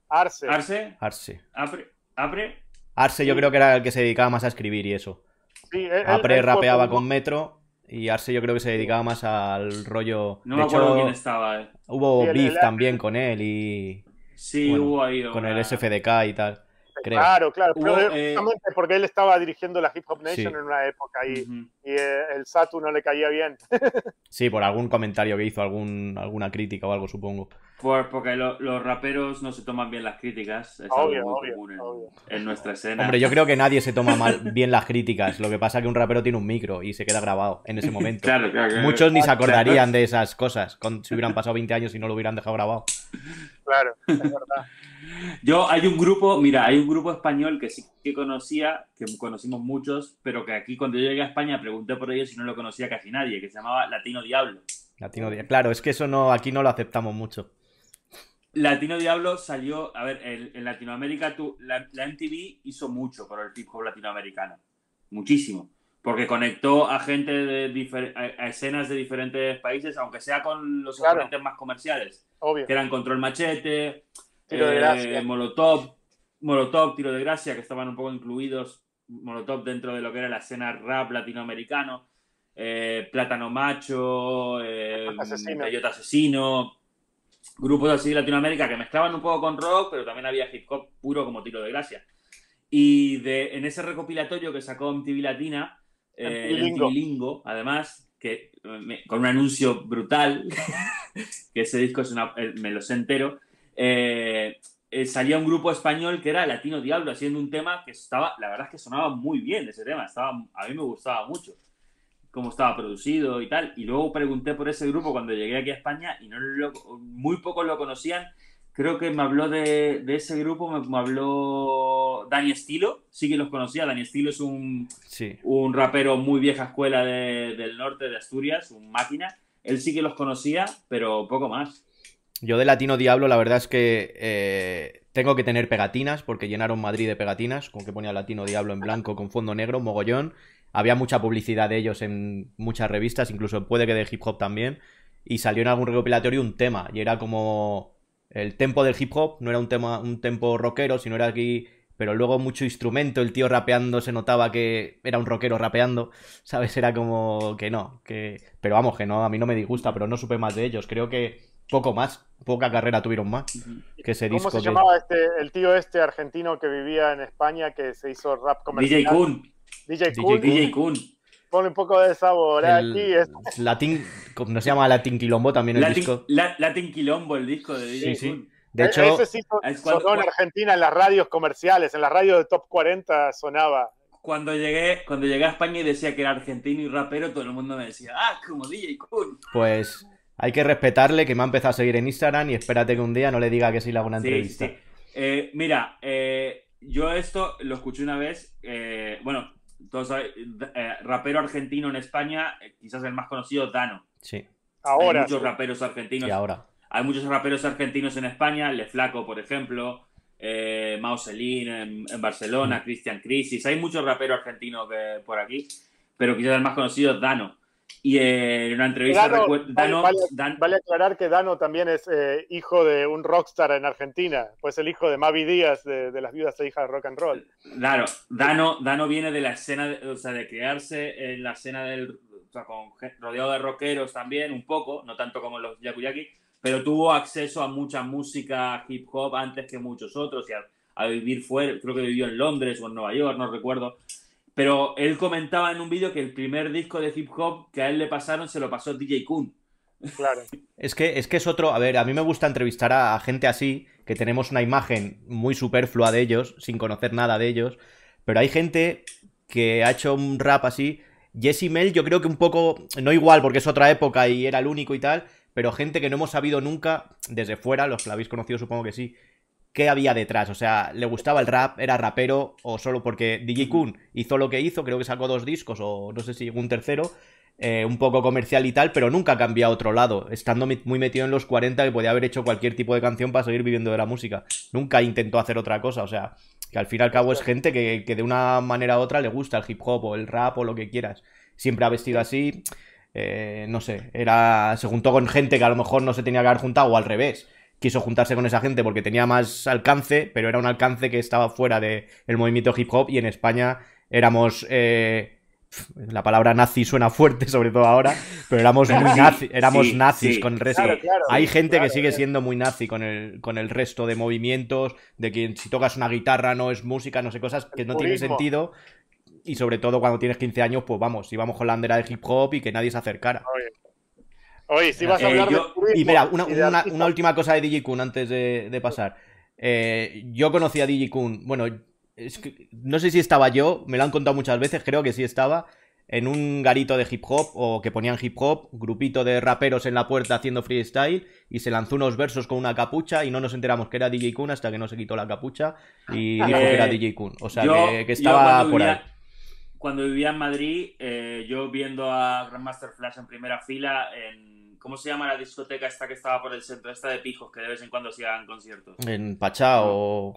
Arce. Arce. Arce. Apre. Apre. Arce yo creo que era el que se dedicaba más a escribir y eso. Sí, él, Apre él rapeaba con Metro y Arce yo creo que se dedicaba más al rollo. No de me acuerdo hecho, quién estaba. Eh. Hubo sí, beef el, también con él y. Sí, bueno, hubo ahí. Con el SFDK y tal. Creo. Claro, claro. Hubo, pero eh... porque él estaba dirigiendo la Hip Hop Nation sí. en una época y, uh -huh. y eh, el Satu no le caía bien. [LAUGHS] sí, por algún comentario que hizo, algún, alguna crítica o algo, supongo. Por, porque lo, los raperos no se toman bien las críticas. Es obvio, algo muy obvio, común en, obvio. en, nuestra escena. Hombre, yo creo que nadie se toma mal, [LAUGHS] bien las críticas. Lo que pasa es que un rapero tiene un micro y se queda grabado en ese momento. claro, claro, claro, Muchos ni se acordarían de esas cosas con, si hubieran pasado 20 años y no lo hubieran dejado grabado. Claro, es verdad. Yo hay un grupo, mira, hay un grupo español que sí que conocía, que conocimos muchos, pero que aquí cuando yo llegué a España pregunté por ellos y no lo conocía casi nadie, que se llamaba Latino Diablo. Latino Diablo, claro, es que eso no, aquí no lo aceptamos mucho. Latino Diablo salió, a ver, en, en Latinoamérica tú, la, la, MTV hizo mucho por el hip hop latinoamericano, muchísimo, porque conectó a gente de a, a escenas de diferentes países, aunque sea con los claro. más comerciales, Obvio. que eran Control Machete, Tiro de gracia. Eh, Molotov, Molotov, Tiro de Gracia, que estaban un poco incluidos, Molotov dentro de lo que era la escena rap latinoamericano, eh, Plátano Macho, eh, Asesino. Bellota Asesino, grupos así de Latinoamérica que mezclaban un poco con rock, pero también había hip hop puro como Tiro de Gracia. Y de, en ese recopilatorio que sacó MTV Latina, eh, MTV Lingo, además, que me, con un anuncio brutal, [LAUGHS] que ese disco es una, eh, me lo sé entero, eh, eh, salía un grupo español que era Latino Diablo haciendo un tema que estaba, la verdad es que sonaba muy bien ese tema, estaba, a mí me gustaba mucho cómo estaba producido y tal. Y luego pregunté por ese grupo cuando llegué aquí a España y no lo, muy pocos lo conocían. Creo que me habló de, de ese grupo, me, me, habló Dani Estilo, sí que los conocía. Dani Estilo es un, sí. un rapero muy vieja escuela de, del norte de Asturias, un máquina. Él sí que los conocía, pero poco más. Yo de Latino Diablo, la verdad es que eh, tengo que tener pegatinas, porque llenaron Madrid de pegatinas, con que ponía Latino Diablo en blanco con fondo negro, mogollón. Había mucha publicidad de ellos en muchas revistas, incluso puede que de hip hop también. Y salió en algún recopilatorio un tema, y era como el tempo del hip hop, no era un tema, un tempo rockero, sino era aquí. Pero luego mucho instrumento, el tío rapeando, se notaba que era un rockero rapeando, ¿sabes? Era como que no, que... Pero vamos, que no, a mí no me disgusta, pero no supe más de ellos. Creo que poco más, poca carrera tuvieron más que ese disco. ¿Cómo se que- llamaba este, el tío este argentino que vivía en España que se hizo rap comercial? DJ Kun. DJ Kun. DJ Kun. Ponle un poco de sabor el aquí. Es, Latin, no se llama Latin Quilombo también el Latin, disco. La- Latin Quilombo, el disco de DJ Sí, sí. Kun. De hecho, ese sí son- es cuando- sonó en Argentina en las radios comerciales, en las radios de Top 40 sonaba. Cuando llegué, cuando llegué a España y decía que era argentino y rapero, todo el mundo me decía, ah, como DJ Kun. pues hay que respetarle que me ha empezado a seguir en Instagram y espérate que un día no le diga que sí le hago una Sí, entrevista. sí. Eh, mira, eh, yo esto lo escuché una vez, eh, bueno, todos eh, rapero argentino en España, eh, quizás el más conocido, Dano. Sí, Ahora, Hay muchos sí. raperos argentinos. y ahora. Hay muchos raperos argentinos en España, Le Flaco, por ejemplo, eh, Mao Selin en, en Barcelona, Cristian Crisis. Hay muchos raperos argentinos que- por aquí, pero quizás el más conocido es Dano. Y eh, en una entrevista Dano, Dano, vale, Dan- Vale aclarar que Dano también es eh, hijo de un rockstar en Argentina, pues el hijo de Mavi Díaz de, de las viudas e hijas de rock and roll. Claro, Dano, Dano viene de la escena, de- o sea, de crearse en la escena del. O sea, con, rodeado de rockeros también, un poco, no tanto como los Yakuyaki, pero tuvo acceso a mucha música hip hop antes que muchos otros y a, a vivir fuera. Creo que vivió en Londres o en Nueva York, no recuerdo. Pero él comentaba en un vídeo que el primer disco de hip hop que a él le pasaron se lo pasó DJ Kun. Claro. Es que, es que es otro. A ver, a mí me gusta entrevistar a, a gente así, que tenemos una imagen muy superflua de ellos, sin conocer nada de ellos. Pero hay gente que ha hecho un rap así. Jesse Mel, yo creo que un poco. No igual, porque es otra época y era el único y tal. Pero gente que no hemos sabido nunca, desde fuera, los que la habéis conocido supongo que sí, qué había detrás. O sea, le gustaba el rap, era rapero, o solo porque DJ Kun hizo lo que hizo, creo que sacó dos discos, o no sé si llegó un tercero, eh, un poco comercial y tal, pero nunca cambió a otro lado, estando muy metido en los 40 que podía haber hecho cualquier tipo de canción para seguir viviendo de la música. Nunca intentó hacer otra cosa, o sea, que al fin y al cabo es gente que, que de una manera u otra le gusta el hip hop o el rap o lo que quieras. Siempre ha vestido así, eh, no sé, era se juntó con gente que a lo mejor no se tenía que haber juntado o al revés. Quiso juntarse con esa gente porque tenía más alcance, pero era un alcance que estaba fuera del movimiento hip hop y en España éramos... eh, la palabra nazi suena fuerte, [LAUGHS] sobre todo ahora, pero éramos muy nazi, éramos Sí, nazis sí. con el resto. Claro, claro, Hay gente claro, que sigue eh. siendo muy nazi con el, con el resto de movimientos, de que si tocas una guitarra no es música, no sé, cosas que no tienen sentido. Y sobre todo cuando tienes 15 años, pues vamos, íbamos con la bandera de hip hop y que nadie se acercara. Oye, Oye, si vas a Eh, hablar yo- de Y mira, una, una- una última cosa de DJ Kun antes de, de pasar. Eh, yo conocí a DJ Kun, bueno, es que- no sé si estaba yo, me lo han contado muchas veces, creo que sí estaba, en un garito de hip hop o que ponían hip hop, grupito de raperos en la puerta haciendo freestyle y se lanzó unos versos con una capucha y no nos enteramos que era DJ Kun hasta que no se quitó la capucha y [LAUGHS] dijo que era Eh, DJ Kun. O sea, yo- que, estaba por vivía- ahí. Cuando vivía en Madrid, eh, yo viendo a Grandmaster Flash en primera fila, en. ¿Cómo se llama la discoteca esta que estaba por el centro? Esta de pijos, que de vez en cuando se hagan conciertos. En Pachá o...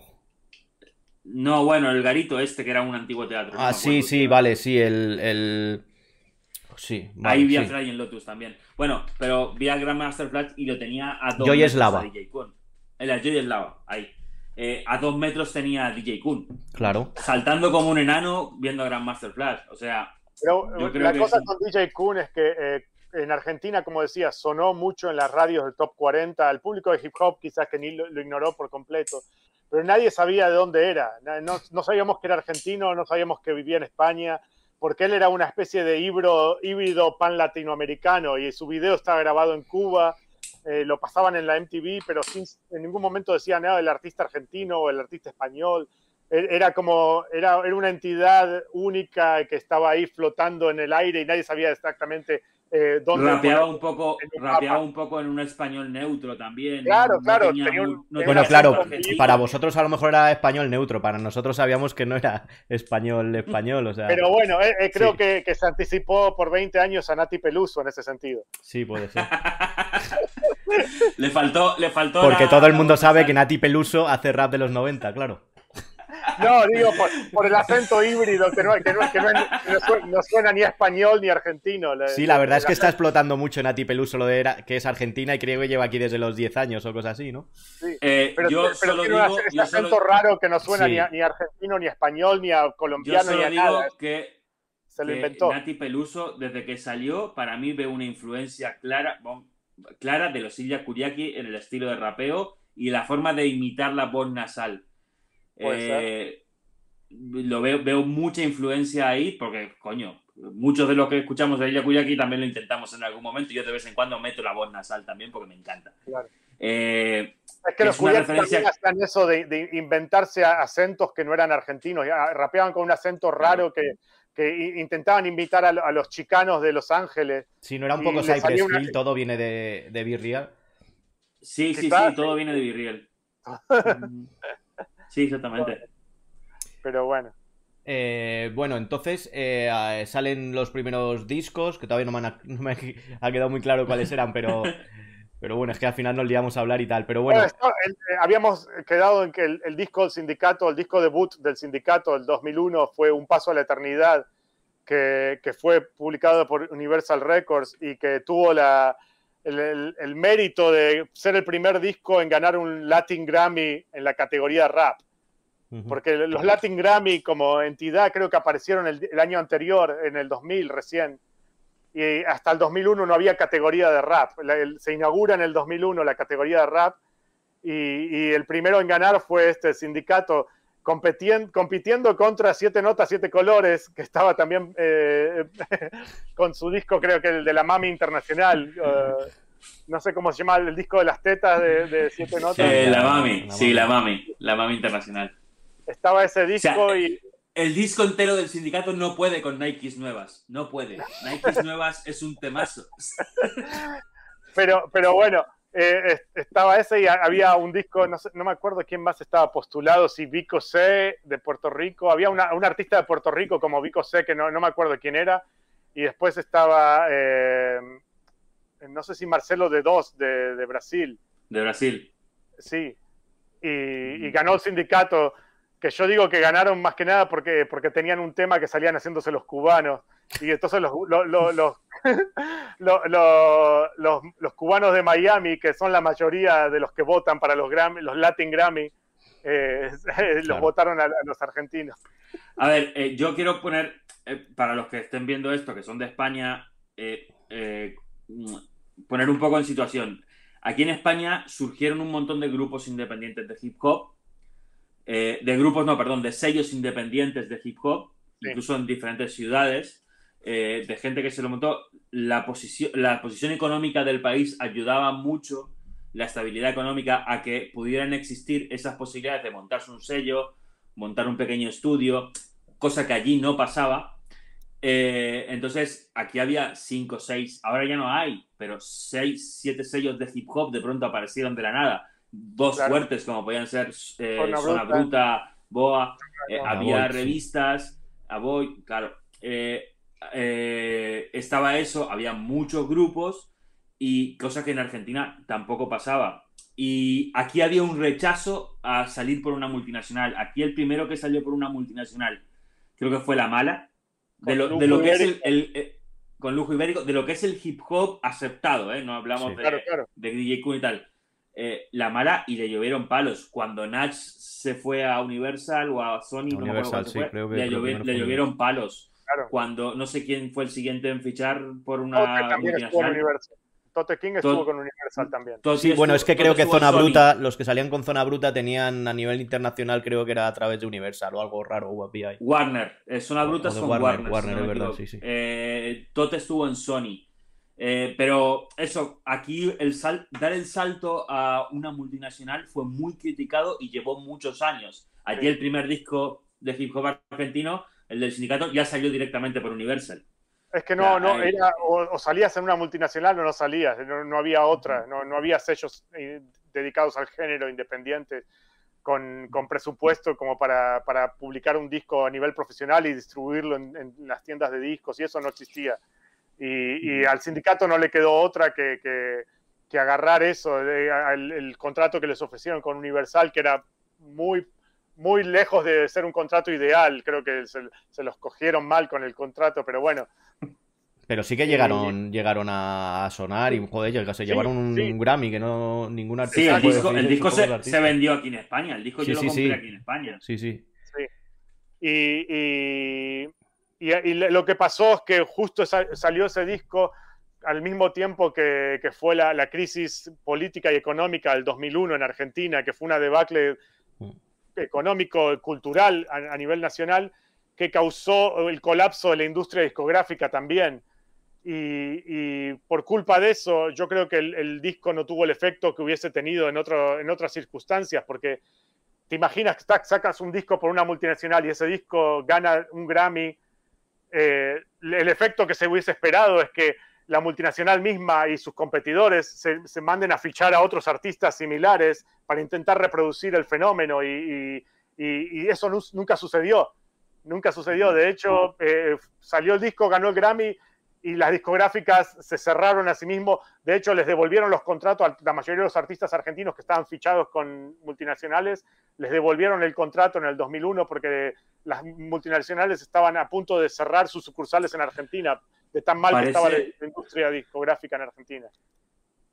No, bueno, el garito este, que era un antiguo teatro. Ah, sí, acuerdo, sí, vale, sí, el... el... Sí, vale, Ahí vi a sí. Fly en Lotus también. Bueno, pero vi a Grandmaster Flash y lo tenía a dos Joy metros Eslava. a DJ Kun. En la Joy Eslava, ahí. Eh, a dos metros tenía a DJ Kun. Claro. Saltando como un enano viendo a Grandmaster Flash. O sea, Pero Yo creo la que cosa con DJ Kun es que eh, en Argentina, como decía, sonó mucho en las radios del top 40. El público de hip hop quizás que ni lo, lo ignoró por completo, pero nadie sabía de dónde era. No, no sabíamos que era argentino, no sabíamos que vivía en España, porque él era una especie de híbrido, híbrido pan latinoamericano y su video estaba grabado en Cuba. eh, lo pasaban en la MTV, pero sin, en ningún momento decían nada del artista argentino o el artista español. Era como, era, era una entidad única que estaba ahí flotando en el aire y nadie sabía exactamente eh, dónde. rapeaba un poco, rapeaba un poco en un español neutro también. Claro, claro, tenía tenía un- muy- no tenía Bueno, claro, para vosotros a lo mejor era español neutro, para nosotros sabíamos que no era español español, o sea, Pero bueno, eh, eh, creo Sí. que, que se anticipó por 20 años a Nati Peluso en ese sentido. sí puede ser. [LAUGHS] le faltó, le faltó. Porque la- todo el mundo sabe que Nati Peluso hace rap de los 90, claro. No, digo, por, por el acento híbrido, que no, que no, que no, no suena, no suena ni a español ni a argentino. Sí, la verdad es que está explotando mucho Nati Peluso lo de era- que es argentina y creo que lleva aquí desde los 10 años o cosas así, ¿no? Sí. Eh, Pero, yo pero solo digo, ese yo acento solo, raro que no suena Sí. ni, a, ni a argentino, ni a español, ni a yo colombiano, ni solo a digo nada. que, Se lo que inventó. Nati Peluso, desde que salió, para mí ve una influencia clara. Bon, clara de los Ilya Kuriaki en el estilo de rapeo y la forma de imitar la voz nasal. Eh, lo veo, veo mucha influencia ahí porque, coño, muchos de los que escuchamos de Ilya Kuriaki también lo intentamos en algún momento y yo de vez en cuando meto la voz nasal también porque me encanta. Eh, es que los Kuriaki también hacían eso de, inventarse acentos que no eran argentinos, rapeaban con un acento raro que, intentaban invitar a, los chicanos de Los Ángeles. Si no era un poco Cypress Hill, todo viene de, de Virreal. Sí, sí, sí, todo viene de Virreal. [LAUGHS] sí, exactamente. Pero bueno. Eh, bueno, entonces eh, salen los primeros discos, que todavía no me, [LAUGHS] ha quedado muy claro cuáles eran, pero, [LAUGHS] pero bueno, es que al final nos liamos a hablar y tal. Pero bueno. Eh, habíamos quedado en que el, disco del sindicato, el disco debut del sindicato del 2001 fue Un Paso a la Eternidad, que, que fue publicado por Universal Records y que tuvo la, el, el, mérito de ser el primer disco en ganar un Latin Grammy en la categoría rap. Porque los Latin Grammy como entidad creo que aparecieron el, año anterior, en el 2000 recién. Y hasta el 2001 no había categoría de rap. se inaugura en el 2001 la categoría de rap. Y, el primero en ganar fue este sindicato compitiendo, compitiendo contra Siete Notas, Siete Colores, que estaba también eh, [LAUGHS] con su disco, creo que el de la Mami Internacional. Eh, no sé cómo se llama el disco de las tetas de, Siete Notas. Eh, la Mami, sí, la Mami, la Mami Internacional. Estaba ese disco y. El disco entero del sindicato no puede con Nikes nuevas. No puede. Nikes nuevas es un temazo. [LAUGHS] Pero, pero bueno, eh, estaba ese y había un disco, no, no, me acuerdo quién más estaba postulado, si Vico C de Puerto Rico, había una, un artista de Puerto Rico como Vico C, que no, no me acuerdo quién era, y después estaba, eh, no sé si Marcelo de Dos de, de Brasil. De Brasil. Sí, y, y mm. ganó el sindicato que yo digo que ganaron más que nada porque, porque tenían un tema que salían haciéndose los cubanos. Y entonces los, [LAUGHS] los, los, cubanos de Miami, que son la mayoría de los que votan para los, Grammy, los Latin Grammy, eh, [LAUGHS] los votaron a, los argentinos. A ver, eh, yo quiero poner, eh, para los que estén viendo esto, que son de España, poner un poco en situación. Aquí en España surgieron un montón de grupos independientes de hip hop eh, de grupos, no, perdón, de sellos independientes de hip hop, incluso en diferentes ciudades, eh, de gente que se lo montó. La posición, la posición económica del país ayudaba mucho, la estabilidad económica, a que pudieran existir esas posibilidades de montarse un sello, montar un pequeño estudio, cosa que allí no pasaba. Eh, entonces, aquí había cinco, seis, ahora ya no hay, pero seis, siete sellos de hip hop de pronto aparecieron de la nada dos fuertes como podían ser eh, Zona, Bruta. Boa, eh, había revistas, Aboy, claro. Eh, estaba eso, había muchos grupos y cosa que en Argentina tampoco pasaba. Y aquí había un rechazo a salir por una multinacional. Aquí el primero que salió por una multinacional creo que fue La Mala, de lo, de lo que es el, con lujo ibérico, de lo que es el hip hop aceptado, ¿eh? no hablamos de, de DJ Kun y tal. Eh, la mala y le llovieron palos. Cuando Natch se fue a Universal o a Sony, le, llovieron palos. Cuando no sé quién fue el siguiente en fichar por una. Tote King estuvo con Universal también. Sí, bueno, es que creo que Zona Bruta, los que salían con Zona Bruta tenían a nivel internacional, creo que era a través de Universal o algo raro, Warner, eh, Zona Bruta es con Warner. Warner, es verdad, sí, sí. Eh, Tote estuvo en Sony. Eh, pero eso, aquí el dar el salto a una multinacional fue muy criticado y llevó muchos años. Allí el primer disco de hip hop argentino, el del sindicato, ya salió directamente por Universal. Es que no, no, era, o, salías en una multinacional o no salías, no, había otra, no, no, había sellos eh, dedicados al género independiente con, con presupuesto como para, para, publicar un disco a nivel profesional y distribuirlo en las tiendas de discos y eso no existía. Y, al sindicato no le quedó otra que, que, agarrar eso, el, contrato que les ofrecieron con Universal, que era muy, muy lejos de ser un contrato ideal. Creo que se, los cogieron mal con el contrato, pero bueno. Pero sí que llegaron, llegaron a sonar y joder, se llevaron un, Grammy que no ningún artista. Sí, el disco, se, vendió aquí en España. El disco yo lo compré aquí en España. Sí, sí. y, y, lo que pasó es que justo salió ese disco, al mismo tiempo que, fue la, crisis política y económica del 2001 en Argentina, que fue una debacle mm. Económico, cultural a, nivel nacional, que causó el colapso de la industria discográfica también. Y, por culpa de eso, yo creo que el, disco no tuvo el efecto que hubiese tenido en, otro, en otras circunstancias, porque te imaginas que sacas un disco por una multinacional y ese disco gana un Grammy, eh, el efecto que se hubiese esperado es que la multinacional misma y sus competidores se, manden a fichar a otros artistas similares para intentar reproducir el fenómeno y, eso nunca sucedió. Nunca sucedió. De hecho, eh, salió el disco, ganó el Grammy y las discográficas se cerraron a sí mismos. De hecho, les devolvieron los contratos a la mayoría de los artistas argentinos que estaban fichados con multinacionales, les devolvieron el contrato en el 2001 porque las multinacionales estaban a punto de cerrar sus sucursales en Argentina, de tan mal que estaba la, industria discográfica en Argentina.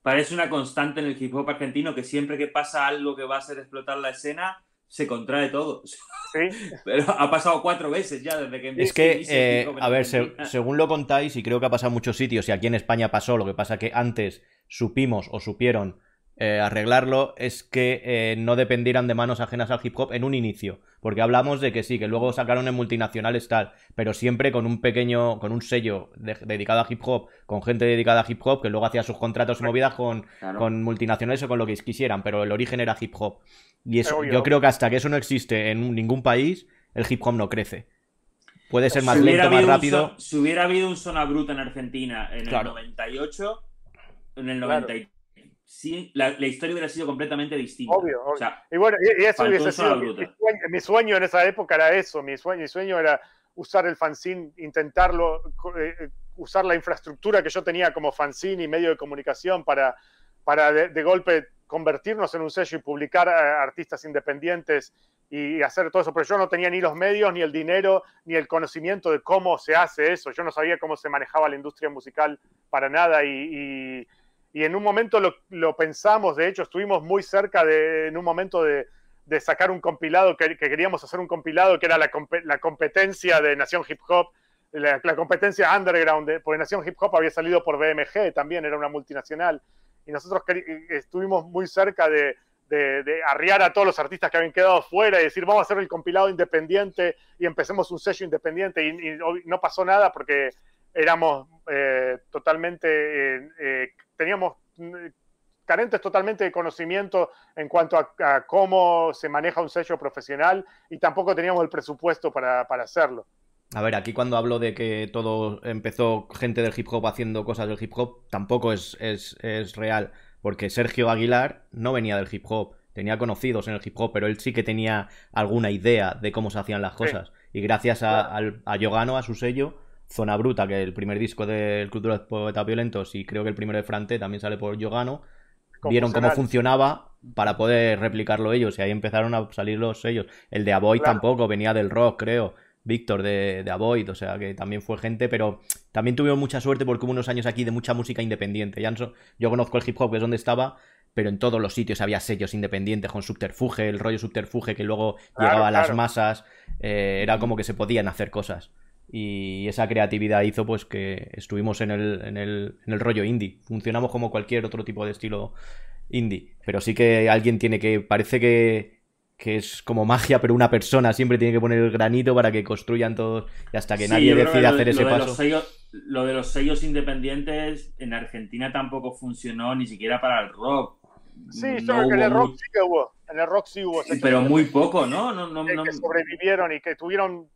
Parece una constante en el hip hop argentino que siempre que pasa algo que va a hacer explotar la escena, se contrae todo. ¿Sí? [LAUGHS] Pero ha pasado cuatro veces ya desde que Es que, eh, a ver, según lo contáis, y creo que ha pasado en muchos sitios, y aquí en España pasó, lo que pasa que antes supimos o supieron eh, arreglarlo es que eh, no dependieran de manos ajenas al hip hop en un inicio. Porque hablamos de que sí, que luego sacaron en multinacionales tal, pero siempre con un pequeño, con un sello dedicado a hip hop, con gente dedicada a hip hop, que luego hacía sus contratos y movidas con, con multinacionales o con lo que quisieran, pero el origen era hip hop. Y eso, yo creo que hasta que eso no existe en ningún país, el hip hop no crece. Puede ser más lento, más rápido. si hubiera habido un Zona Bruta en Argentina en el 98, en el 93 sí, la, historia hubiera sido completamente distinta. Obvio, y bueno, y, eso hubiese sido mi sueño, en esa época era eso, mi sueño, mi sueño era usar el fanzine, intentarlo, eh, eh, usar la infraestructura que yo tenía como fanzine y medio de comunicación para, para de, golpe convertirnos en un sello y publicar a artistas independientes y hacer todo eso, pero yo no tenía ni los medios, ni el dinero, ni el conocimiento de cómo se hace eso. Yo no sabía cómo se manejaba la industria musical para nada y y en un momento lo, pensamos, de hecho estuvimos muy cerca de, en un momento de, sacar un compilado, que, queríamos hacer un compilado que era la, competencia de Nación Hip Hop, la, competencia underground, porque Nación Hip Hop había salido por BMG, también era una multinacional, y nosotros estuvimos muy cerca de, arriar a todos los artistas que habían quedado fuera y decir, vamos a hacer el compilado independiente y empecemos un sello independiente, y, no pasó nada porque éramos eh, totalmente... Eh, eh, teníamos mm, carentes totalmente de conocimiento en cuanto a, cómo se maneja un sello profesional y tampoco teníamos el presupuesto para, hacerlo. A ver, aquí cuando hablo de que todo empezó gente del hip hop haciendo cosas del hip hop, tampoco es, real, porque Sergio Aguilar no venía del hip hop, tenía conocidos en el hip hop, pero él sí que tenía alguna idea de cómo se hacían las cosas. Y gracias a, a Yogano, a su sello, Zona Bruta, que el primer disco del Cultura de Poetas Violentos y creo que el primero de Frante también sale por Yogano, vieron cómo funcionaba para poder replicarlo ellos y ahí empezaron a salir los sellos. El de Avoid tampoco, venía del rock, creo. Víctor de, de Avoid, o sea que también fue gente, pero también tuvimos mucha suerte porque hubo unos años aquí de mucha música independiente. Ya yo conozco el hip hop, que es donde estaba, pero en todos los sitios había sellos independientes con subterfuge, el rollo subterfuge que luego llegaba a las masas, eh, era como que se podían hacer cosas y esa creatividad hizo pues que estuvimos en el, en el, en el rollo indie. Funcionamos como cualquier otro tipo de estilo indie, pero sí que alguien tiene que, parece que, que es como magia, pero una persona siempre tiene que poner el granito para que construyan todos y hasta que nadie decida hacer ese paso. lo de los sellos independientes en Argentina tampoco funcionó ni siquiera para el rock. Sí, solo que en el rock sí que hubo. En el rock sí hubo. pero muy poco, ¿no? no, no, no que sobrevivieron y que tuvieron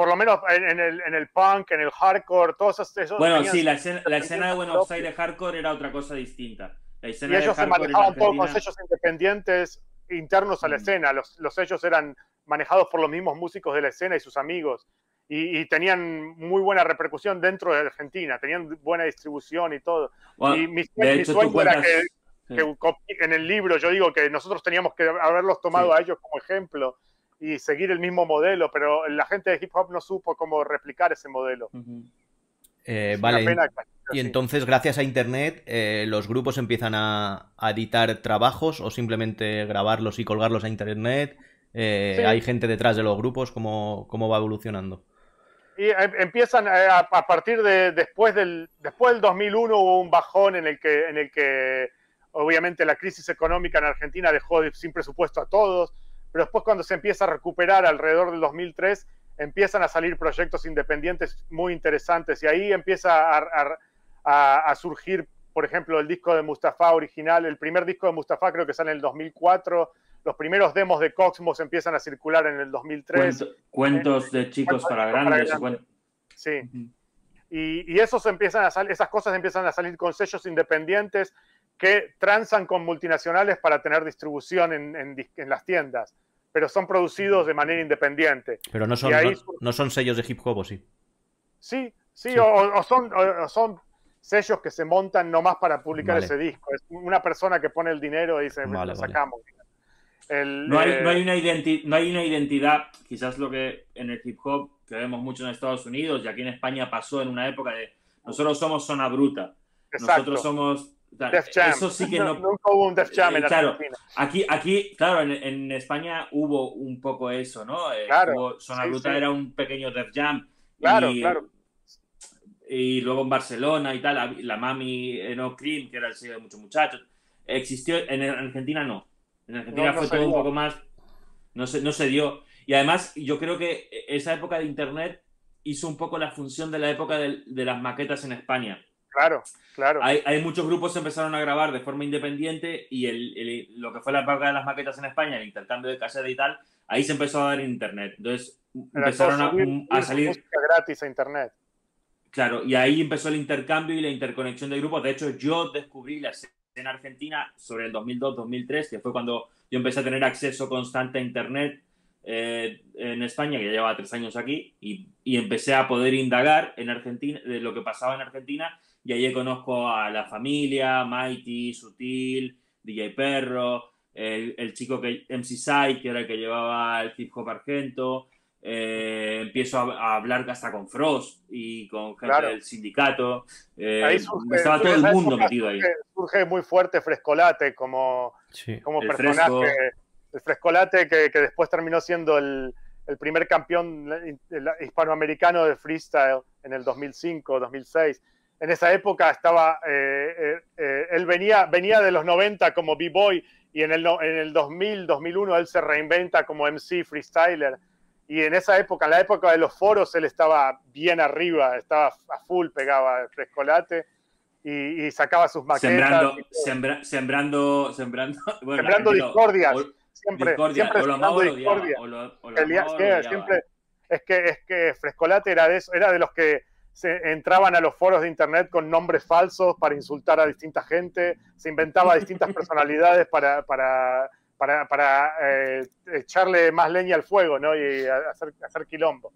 por lo menos en el, en el punk, en el hardcore, todos esos. Bueno, sí, la escena, la escena de Buenos Aires hardcore era otra cosa distinta. y ellos se manejaban todos con sellos independientes internos a la mm. escena. Los, los sellos eran manejados por los mismos músicos de la escena y sus amigos. Y, tenían muy buena repercusión dentro de Argentina, tenían buena distribución y todo. y mi, sueño era que, en el libro yo digo que nosotros teníamos que haberlos tomado a ellos como ejemplo y seguir el mismo modelo, pero la gente de hip hop no supo cómo replicar ese modelo. Eh, vale. y entonces, gracias a Internet, eh, los grupos empiezan a, editar trabajos o simplemente grabarlos y colgarlos a Internet. Eh, ¿Hay gente detrás de los grupos? ¿Cómo, cómo va evolucionando? y em, empiezan a, a, partir de después del, después del 2001 hubo un bajón en el que, en el que obviamente la crisis económica en Argentina dejó sin presupuesto a todos, pero después cuando se empieza a recuperar alrededor del 2003, empiezan a salir proyectos independientes muy interesantes y ahí empieza a, a, a surgir, por ejemplo, el disco de Mustafa original, el primer disco de Mustafa creo que sale en el 2004, los primeros demos de Cosmos empiezan a circular en el 2003. Cuento, cuentos de chicos para grandes. Para grandes. Sí. Uh -huh. y, y, esos empiezan a esas cosas empiezan a salir con sellos independientes que transan con multinacionales para tener distribución en, en, en las tiendas, pero son producidos de manera independiente. Pero no son, ahí, no, no, son sellos de hip hop, ¿o sí? Sí, sí, sí. O, o, son, o, son sellos que se montan nomás para publicar vale. ese disco. Es una persona que pone el dinero y dice, vale, lo sacamos. Vale. El, no, hay, eh... no, hay una no, hay una identidad, quizás lo que en el hip hop que vemos mucho en Estados Unidos y aquí en España pasó en una época de nosotros somos zona bruta, Exacto. nosotros somos Def Jam. Eso sí que no. [LAUGHS] Nunca hubo un Def Jam en eh, claro, Argentina. Aquí, aquí, claro, en, en, España hubo un poco eso, ¿no? Eh, claro. Hubo, Zona sí, Bruta sí. era un pequeño Def Jam. Claro, y, claro. Y luego en Barcelona y tal, la, la Mami No Cream, que era el sello de muchos muchachos. Existió, en Argentina no. En Argentina no, fue no todo un poco más. No se, no se dio. Y además, yo creo que esa época de Internet hizo un poco la función de la época de, de las maquetas en España. Claro, claro. Hay, hay, muchos grupos que empezaron a grabar de forma independiente y el, el, lo que fue la época de las maquetas en España, el intercambio de caseta y tal, ahí se empezó a dar internet. Entonces empezaron a, subir, a, salir. Música gratis a internet. Claro, y ahí empezó el intercambio y la interconexión de grupos. De hecho, yo descubrí la escena argentina sobre el 2002-2003, que fue cuando yo empecé a tener acceso constante a internet eh, en España, que ya llevaba tres años aquí, y, y, empecé a poder indagar en Argentina, de lo que pasaba en Argentina, y ahí conozco a la familia, Mighty, Sutil, DJ Perro, el, el chico que, MC Sai, que era el que llevaba el hip hop argento, eh, empiezo a, a, hablar hasta con Frost y con gente claro. del sindicato. Eh, ahí surge, estaba todo el mundo metido ahí. Surge muy fuerte Frescolate como, sí. como el personaje. Fresco. El Frescolate que, que, después terminó siendo el, el primer campeón hispanoamericano de freestyle en el 2005, 2006. En esa época estaba, eh, eh, eh, él venía, venía de los 90 como B-Boy y en el, en el 2000, 2001 él se reinventa como MC freestyler y en esa época, en la época de los foros, él estaba bien arriba, estaba a full, pegaba frescolate y, y sacaba sus maquetas. Sembrando, sembra, sembrando, sembrando, [LAUGHS] bueno, sembrando discordias. O, siempre, discordia, siempre o discordia. O lo, siempre, es que, es que Frescolate era de, eso, era de los que se entraban a los foros de internet con nombres falsos para insultar a distinta gente, se inventaba distintas [LAUGHS] personalidades para, para para, para eh, echarle más leña al fuego, ¿no? Y hacer, hacer quilombo.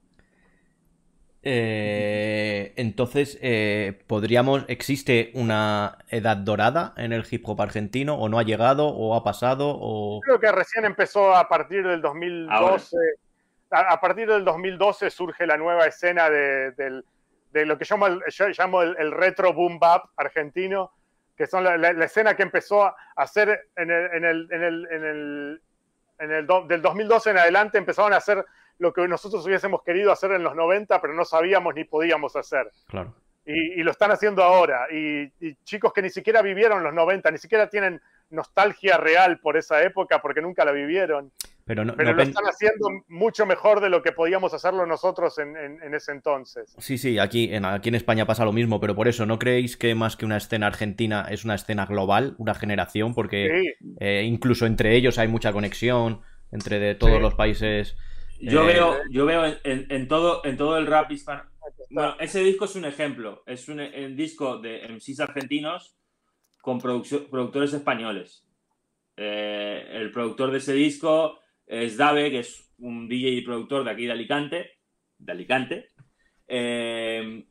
Eh, entonces, eh, ¿podríamos, existe una edad dorada en el hip hop argentino? ¿O no ha llegado? ¿O ha pasado? O... Creo que recién empezó a partir del 2012. A, a, partir del 2012 surge la nueva escena de, de, de lo que yo llamo, yo llamo el, el retro boom bap argentino, que son la, la, la, escena que empezó a hacer en el, en el, en el, en el, en el do, del 2012 en adelante, empezaron a hacer lo que nosotros hubiésemos querido hacer en los 90, pero no sabíamos ni podíamos hacer. Claro. Y, y lo están haciendo ahora. Y, y, chicos que ni siquiera vivieron los 90, ni siquiera tienen nostalgia real por esa época porque nunca la vivieron. Pero, no, pero no lo están haciendo mucho mejor de lo que podíamos hacerlo nosotros en, en, en ese entonces. Sí, sí, aquí en, aquí en España pasa lo mismo, pero por eso, ¿no creéis que más que una escena argentina es una escena global, una generación? Porque sí. eh, incluso entre ellos hay mucha conexión, entre de todos sí. los países. Yo eh... veo, yo veo en, en, todo, en todo el rap hispano. Bueno, ese disco es un ejemplo. Es un, un disco de MCs argentinos con productores españoles. Eh, el productor de ese disco es Dave, que es un DJ y productor de aquí de Alicante, de Alicante, eh,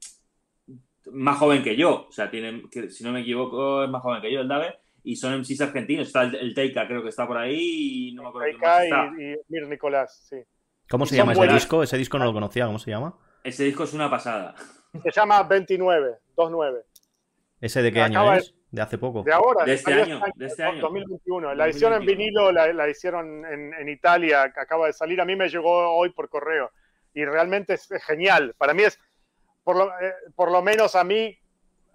más joven que yo, o sea, tiene, que, si no me equivoco, es más joven que yo el Dave, y son MCs argentinos, está el, el Teika, creo que está por ahí, y no me acuerdo Teika y, y, Mir Nicolás, sí. ¿Cómo se llama ese buenas. disco? Ese disco no lo conocía, ¿cómo se llama? Ese disco es una pasada. Se llama 29, 29. ¿Ese de qué Acaba año es? De hace poco. De ahora. De este año. De este año. 2021. La edición en vinilo la, la hicieron en, en, Italia, acaba de salir. A mí me llegó hoy por correo. y realmente es genial. Para mí es, por lo, eh, por lo menos a mí,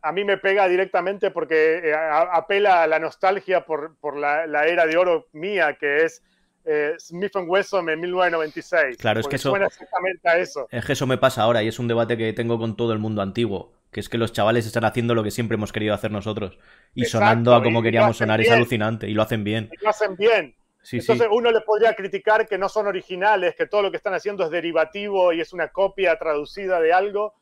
a mí me pega directamente porque eh, apela a la nostalgia por, por la, la, era de oro mía, que es eh, Smith Wesson en 1996. Claro, es que eso, suena exactamente a eso. Es que eso me pasa ahora y es un debate que tengo con todo el mundo antiguo. Que es que los chavales están haciendo lo que siempre hemos querido hacer nosotros. Y Exacto, sonando a como queríamos sonar. bien. Es alucinante. Y lo hacen bien. Y lo hacen bien. Sí, Entonces sí. uno le podría criticar que no son originales, que todo lo que están haciendo es derivativo y es una copia traducida de algo,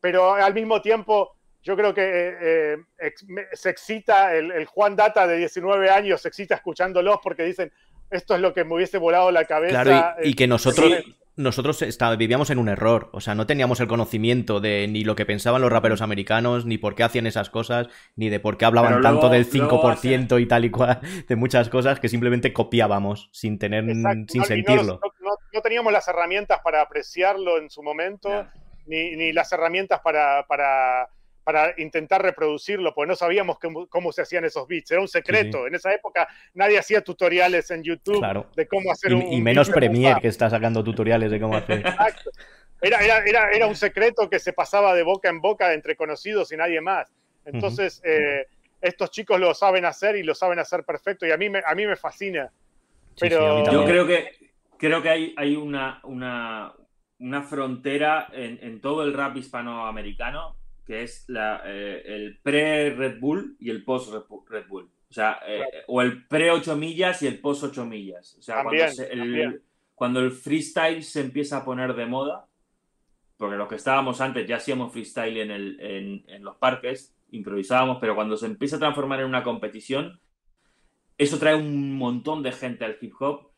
pero al mismo tiempo yo creo que eh, eh, se excita, el, el Juan Data de 19 años se excita escuchándolos porque dicen, esto es lo que me hubiese volado la cabeza. Claro, y, y eh, que nosotros, Sí. Nosotros está- vivíamos en un error. O sea, no teníamos el conocimiento de ni lo que pensaban los raperos americanos, ni por qué hacían esas cosas, ni de por qué hablaban tanto del luego 5% y tal y cual, [LAUGHS] de muchas cosas que simplemente copiábamos sin tener, Exacto, sin no- sentirlo. no- no- no teníamos las herramientas para apreciarlo en su momento, ni, ni las herramientas para, para, para intentar reproducirlo, porque no sabíamos cómo, cómo se hacían esos beats. Era un secreto. Sí, En esa época nadie hacía tutoriales en YouTube Claro. de cómo hacer Y, un. y menos Premiere, que está sacando tutoriales de cómo hacer. Exacto. Era, era, era, era un secreto que se pasaba de boca en boca entre conocidos y nadie más. Entonces, eh, estos chicos lo saben hacer y lo saben hacer perfecto y a mí me, a mí me fascina. Sí, sí, Pero- a mí Yo creo que creo que hay, hay una, una, una frontera en, en todo el rap hispanoamericano que es la, eh, el pre-Red Bull y el post-Red Bull. O sea, eh, o el pre-8 millas y el post-8 millas. O sea, También, cuando, se- el, cuando el freestyle se empieza a poner de moda, porque los que estábamos antes ya hacíamos freestyle en, el, en, en los parques, improvisábamos, pero cuando se empieza a transformar en una competición, eso trae un montón de gente al hip hop,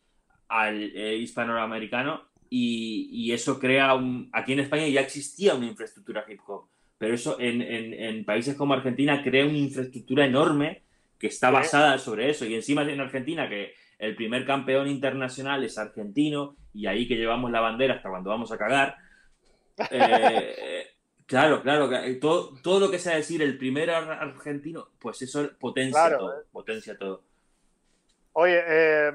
al eh, hispanoamericano, y, y eso crea un... Aquí en España ya existía una infraestructura hip hop, pero eso en, en- en países como Argentina crea una infraestructura enorme que está basada sobre eso. Y encima en Argentina, que el primer campeón internacional es argentino, y ahí que llevamos la bandera hasta cuando vamos a cagar. [LAUGHS] eh, Claro, claro, que todo, todo lo que sea decir el primer ar- argentino, pues eso potencia Claro, todo, potencia todo. Oye, eh,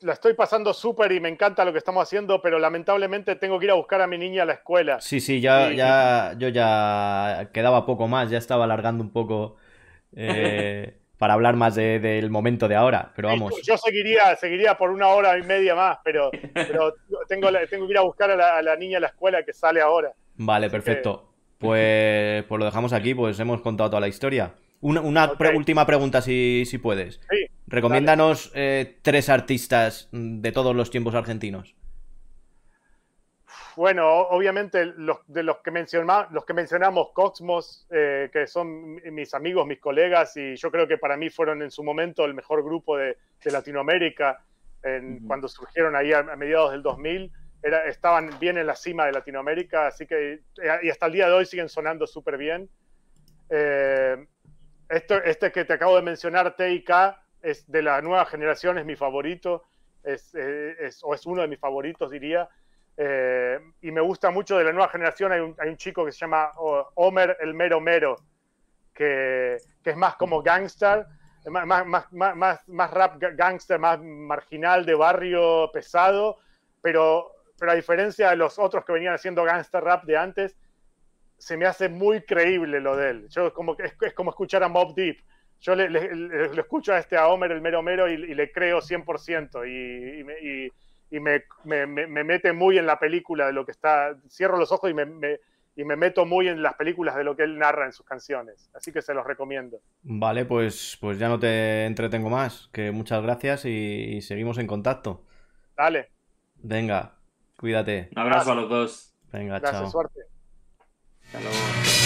la estoy pasando súper y me encanta lo que estamos haciendo, pero lamentablemente tengo que ir a buscar a mi niña a la escuela. Sí, sí, ya, ya, yo ya quedaba poco más, ya estaba alargando un poco eh, [LAUGHS] para hablar más de- del momento de ahora, pero vamos. Yo seguiría, seguiría por una hora y media más, pero, pero [LAUGHS] tengo, que ir a buscar a la, a la niña a la escuela que sale ahora. Vale, Así que- perfecto. Pues, pues lo dejamos aquí, pues hemos contado toda la historia. Una, una pre- última pregunta, si, si puedes. Sí, Recomiéndanos eh, tres artistas de todos los tiempos argentinos. Bueno, obviamente los, de los que, menciona- los que mencionamos, Cosmos, eh, que son mis amigos, mis colegas, y yo creo que para mí fueron en su momento el mejor grupo de, de Latinoamérica, en- cuando surgieron ahí a, a mediados del 2000, era, estaban bien en la cima de Latinoamérica, así que eh, y hasta el día de hoy siguen sonando súper bien. Eh, este que te acabo de mencionar, TIK, es de la nueva generación, es mi favorito, es, eh, es- o es uno de mis favoritos, diría. Eh, y me gusta mucho de la nueva generación. Hay un, hay un chico que se llama Homer el Mero Mero, que, que es más como gangster, más, más, más, más, rap ga- gangster, más marginal de barrio pesado, pero, pero a diferencia de los otros que venían haciendo gangster rap de antes, se me hace muy creíble lo de él. Yo como que es, es como escuchar a Mob Deep. Yo le, le- le- lo escucho a este a Homer el Mero Mero y, y le creo 100% y, y me, y- y me, me- me- me mete muy en la película de lo que está. Cierro los ojos y me, me- y me meto muy en las películas de lo que él narra en sus canciones. Así que se los recomiendo. Vale, pues, pues ya no te entretengo más. Que muchas gracias y, y seguimos en contacto. Dale, Venga, cuídate. Un abrazo a los dos. Venga, gracias, chao. suerte. Hasta luego.